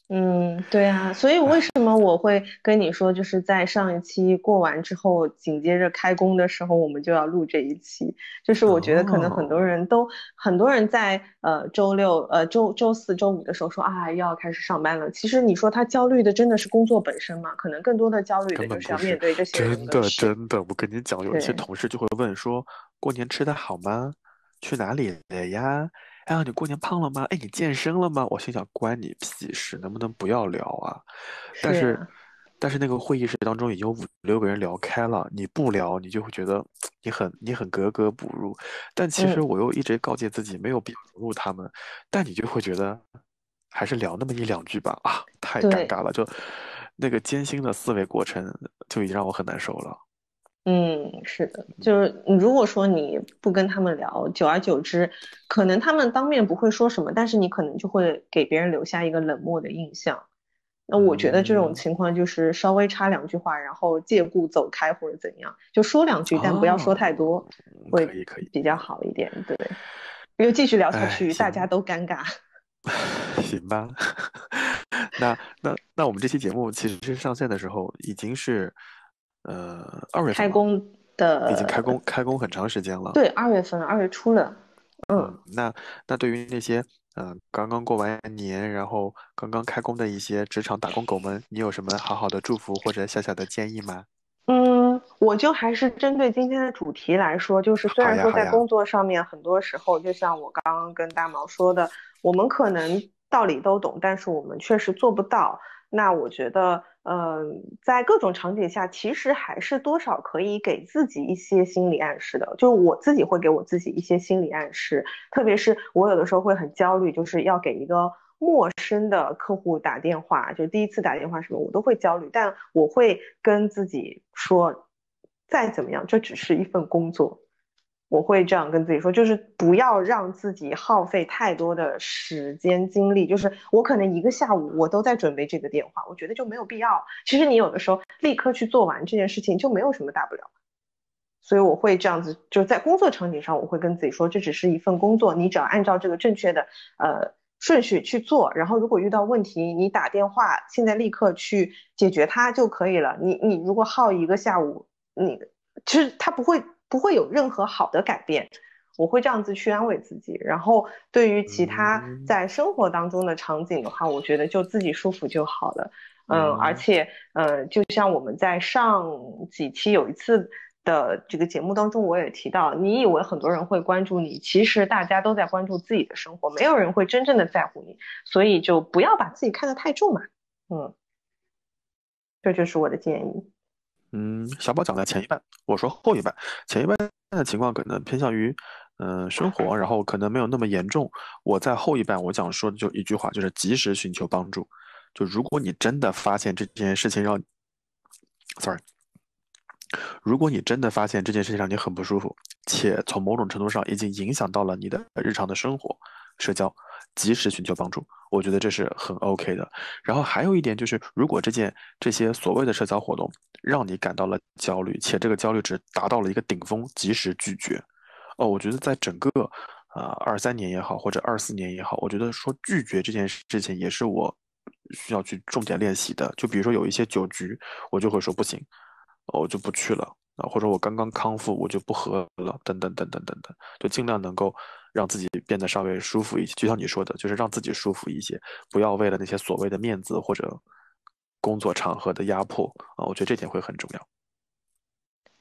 对啊，所以为什么我会跟你说，就是在上一期过完之后，紧接着开工的时候，我们就要录这一期。就是我觉得可能很多人都，很多人在呃周六、呃周周四周五的时候说啊又要开始上班了。其实你说他焦虑的真的是工作本身吗？可能更多的焦虑的就是要面对这些人真的。真的，我跟你讲，有一些同事就会问说，过年吃的好吗？去哪里了呀？哎呀，你过年胖了吗？哎，你健身了吗？我心想，关你屁事，能不能不要聊啊？但是，但是那个会议室当中已经有五六个人聊开了，你不聊，你就会觉得你很你很格格不入。但其实嗯我又一直告诫自己没有必要融入他们，但你就会觉得还是聊那么一两句吧，啊，太尴尬了，就那个艰辛的思维过程就已经让我很难受了。嗯，是的，就是你如果说你不跟他们聊，久而久之，可能他们当面不会说什么，但是你可能就会给别人留下一个冷漠的印象。那我觉得这种嗯情况就是稍微插两句话，然后借故走开或者怎样，就说两句，但不要说太多，嗯 *laughs* 会比较好一点。对，因为继续聊下哎去，大家都尴尬。*laughs* 行吧，*laughs* 那那那我们这期节目其实是上线的时候已经是呃二月份开工的已经开工开工很长时间了。对，二月份，二月初了。嗯，嗯，那那对于那些嗯、呃刚刚过完年，然后刚刚开工的一些职场打工狗们，你有什么好好的祝福或者小小的建议吗？嗯，我就还是针对今天的主题来说，就是虽然说在工作上面，很多时候就像我刚刚跟大毛说的，我们可能道理都懂，但是我们确实做不到。那我觉得，嗯、在各种场景下，其实还是多少可以给自己一些心理暗示的。就是我自己会给我自己一些心理暗示，特别是我有的时候会很焦虑，就是要给一个陌生的客户打电话，就第一次打电话什么，我都会焦虑，但我会跟自己说，再怎么样，这只是一份工作。我会这样跟自己说，就是不要让自己耗费太多的时间精力。就是我可能一个下午我都在准备这个电话，我觉得就没有必要。其实你有的时候立刻去做完这件事情就没有什么大不了。所以我会这样子，就在工作场景上，我会跟自己说，这只是一份工作，你只要按照这个正确的呃顺序去做，然后如果遇到问题，你打电话，现在立刻去解决它就可以了。你你如果耗一个下午，你其实它不会不会有任何好的改变。我会这样子去安慰自己，然后对于其他嗯在生活当中的场景的话，我觉得就自己舒服就好了。嗯，嗯而且呃，就像我们在上几期有一次的这个节目当中，我也提到，你以为很多人会关注你，其实大家都在关注自己的生活，没有人会真正的在乎你，所以就不要把自己看得太重嘛。嗯，这就是我的建议。嗯，小宝讲的前一半，我说后一半。前一半的情况可能偏向于，嗯、生活，然后可能没有那么严重。我在后一半，我想说的就一句话，就是及时寻求帮助。就如果你真的发现这件事情让，sorry，如果你真的发现这件事情让你很不舒服，且从某种程度上已经影响到了你的日常的生活、社交，及时寻求帮助，我觉得这是很 OK 的。然后还有一点就是，如果这件这些所谓的社交活动让你感到了焦虑，且这个焦虑值达到了一个顶峰，及时拒绝。哦，我觉得在整个啊二三年也好，或者二四年也好，我觉得说拒绝这件事情也是我需要去重点练习的。就比如说有一些酒局，我就会说不行，我就不去了啊，或者我刚刚康复，我就不喝了，等等等等等等，就尽量能够让自己变得稍微舒服一些。就像你说的，就是让自己舒服一些，不要为了那些所谓的面子或者工作场合的压迫啊，我觉得这点会很重要。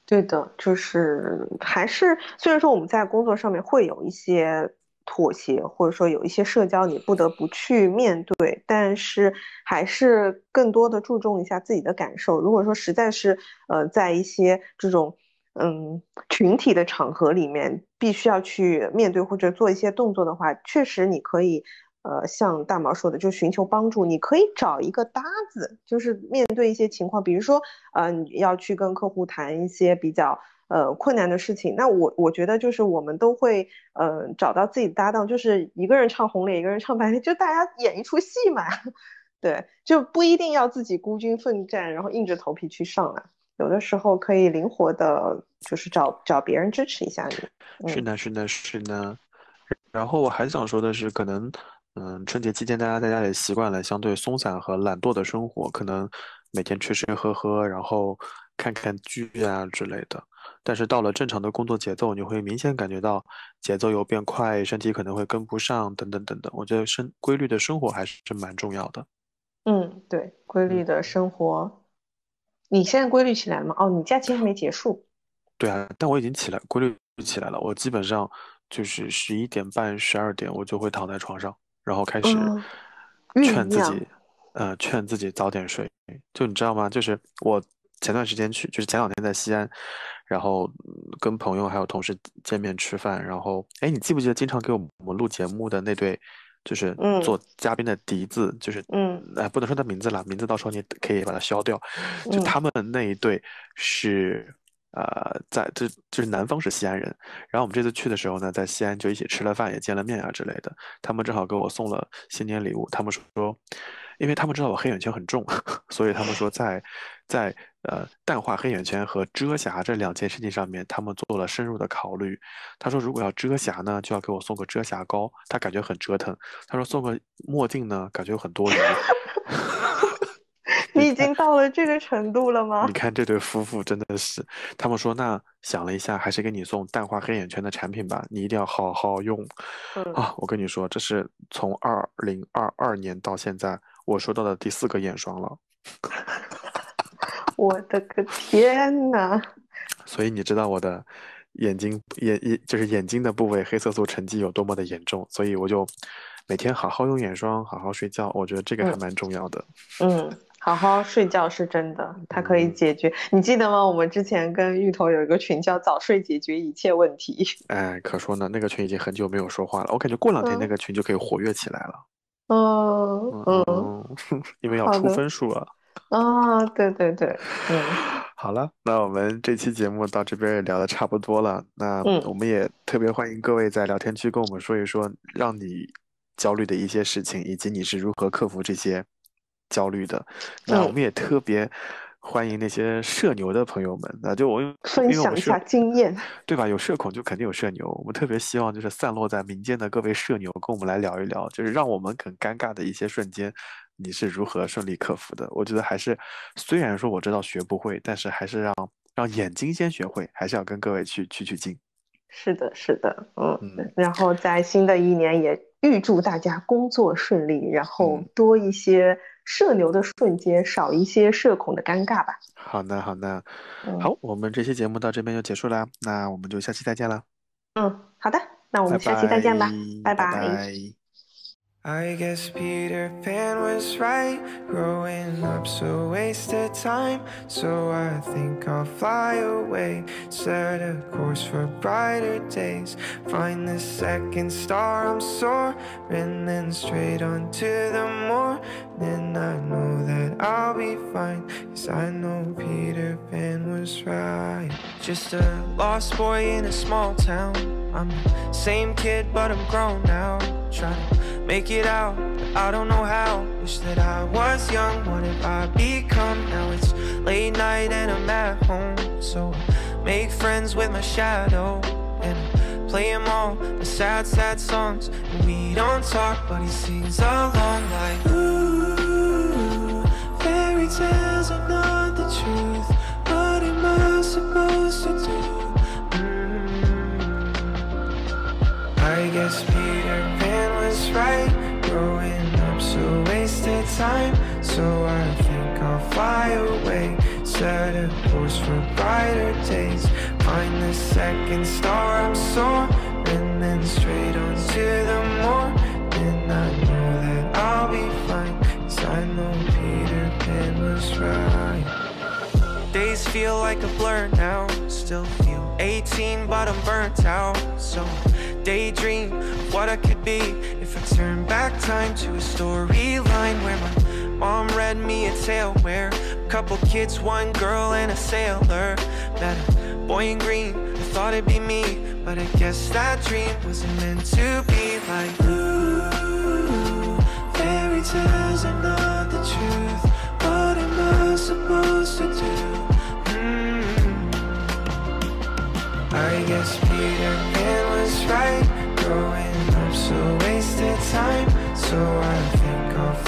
对的，就是还是虽然说我们在工作上面会有一些妥协，或者说有一些社交你不得不去面对，但是还是更多的注重一下自己的感受。如果说实在是呃在一些这种嗯群体的场合里面必须要去面对或者做一些动作的话，确实你可以。呃，像大毛说的，就寻求帮助。你可以找一个搭子，就是面对一些情况，比如说，呃，你要去跟客户谈一些比较呃困难的事情。那我我觉得就是我们都会呃找到自己的搭档，就是一个人唱红脸，一个人唱白脸，就大家演一出戏嘛。*laughs* 对，就不一定要自己孤军奋战，然后硬着头皮去上了。有的时候可以灵活的，就是找找别人支持一下你。嗯是呢，是呢，是呢。然后我还想说的是，可能，嗯，春节期间大家在家里习惯了相对松散和懒惰的生活，可能每天吃吃喝喝，然后看看剧啊之类的。但是到了正常的工作节奏，你会明显感觉到节奏有变快，身体可能会跟不上，等等等等。我觉得生规律的生活还是蛮重要的。嗯，对，规律的生活。你现在规律起来了吗？哦，你假期还没结束。对啊，但我已经起来，规律起来了。我基本上就是十一点半、十二点，我就会躺在床上，然后开始劝自己，呃，劝自己早点睡。就你知道吗？就是我前段时间去，就是前两天在西安，然后嗯跟朋友还有同事见面吃饭，然后，哎，你记不记得经常给我们录节目的那对，就是嗯做嘉宾的笛子，就是，嗯哎，不能说他名字了，名字到时候你可以把它消掉。就嗯他们那一对是，呃，在这就是南方是西安人，然后我们这次去的时候呢，在西安就一起吃了饭，也见了面啊之类的。他们正好给我送了新年礼物，他们说，因为他们知道我黑眼圈很重，*laughs* 所以他们说在在呃淡化黑眼圈和遮瑕这两件事情上面，他们做了深入的考虑。他说，如果要遮瑕呢，就要给我送个遮瑕膏，他感觉很折腾。他说送个墨镜呢，感觉很多余。*laughs* 你已 *laughs* 经到了这个程度了吗你？看这对夫妇真的是，他们说那想了一下，还是给你送淡化黑眼圈的产品吧，你一定要好好用嗯啊！我跟你说，这是从二零二二年到现在我收到的第四个眼霜了，*laughs* 我的个天呐！所以你知道我的眼睛眼眼就是眼睛的部位黑色素沉积有多么的严重，所以我就每天好好用眼霜，好好睡觉，我觉得这个还嗯蛮重要的。嗯，好好睡觉是真的，它可以嗯解决。你记得吗？我们之前跟芋头有一个群叫“早睡解决一切问题哎，可说呢，那个群已经很久没有说话了，我感觉过两天那嗯个群就可以活跃起来了。”。嗯嗯嗯，因为要出分数了。啊，对对对，嗯 *laughs* 好了，那我们这期节目到这边也聊的差不多了。那嗯我们也特别欢迎各位在聊天区跟我们说一说让你焦虑的一些事情，以及你是如何克服这些焦虑的。那我嗯们也特别欢迎那些社牛的朋友们。那就我因分享一下经验。*laughs* 对吧？有社恐就肯定有社牛，我们特别希望就是散落在民间的各位社牛跟我们来聊一聊，就是让我们很尴尬的一些瞬间，你是如何顺利克服的？我觉得还是虽然说我知道学不会，但是还是让让眼睛先学会，还是要跟各位去取取经。是的，是的，嗯，嗯然后在新的一年也预祝大家工作顺利，然后嗯多一些社牛的瞬间，少一些社恐的尴尬吧。好的，好的，嗯好，我们这期节目到这边就结束啦，那我们就下期再见了，嗯，好的，那我们下期再见吧，拜拜拜 I guess Peter Pan was right. Growing up so wasted time. So I think I'll fly away. Set a course for brighter days. Find the second star I'm soaring. Then straight on to the morning. I know that I'll be fine. Cause I know Peter Pan was right. Just a lost boy in a small town. I'm the same kid, but I'm grown now. Trying to make it out, I don't know how. Wish that I was young, what have I become? Now it's late night and I'm at home. So I make friends with my shadow and I play him all the sad, sad songs. And we don't talk, but he sings along like, Ooh, fairy tales are not the truth. Brighter days. Find the second star I'm soaring. Then straight on to the morning. I know that I'll be fine. Cause I know Peter Pan was right. Days feel like a blur now. Still feel 18, but I'm burnt out. So daydream what I could be if I turn back time to a storyline where my mom read me a tale where a couple kids, one girl, and a sailor met a boy in green. I thought it'd be me, but I guess that dream wasn't meant to be like ooh. Fairy tales are not the truth. What am I supposed to do? Mm. I guess Peter Pan was right. Growing up so wasted time. So I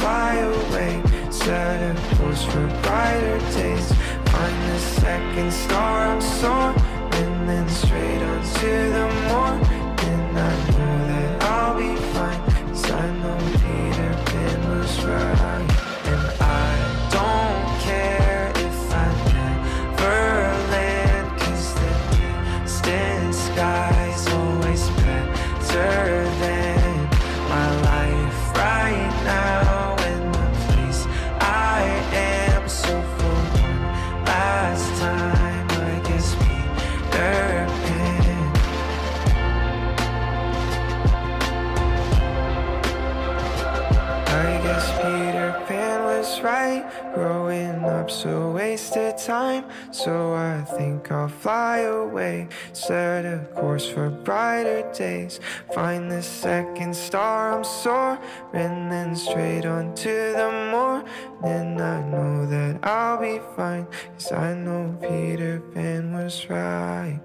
fly away. Set a course for brighter days. Find the second star I'm soaring. Then straight on to the morning. I time. So I think I'll fly away. Set a course for brighter days. Find the second star I'm soaring. Then straight on to the morning. I know that I'll be fine. Cause I know Peter Pan was right.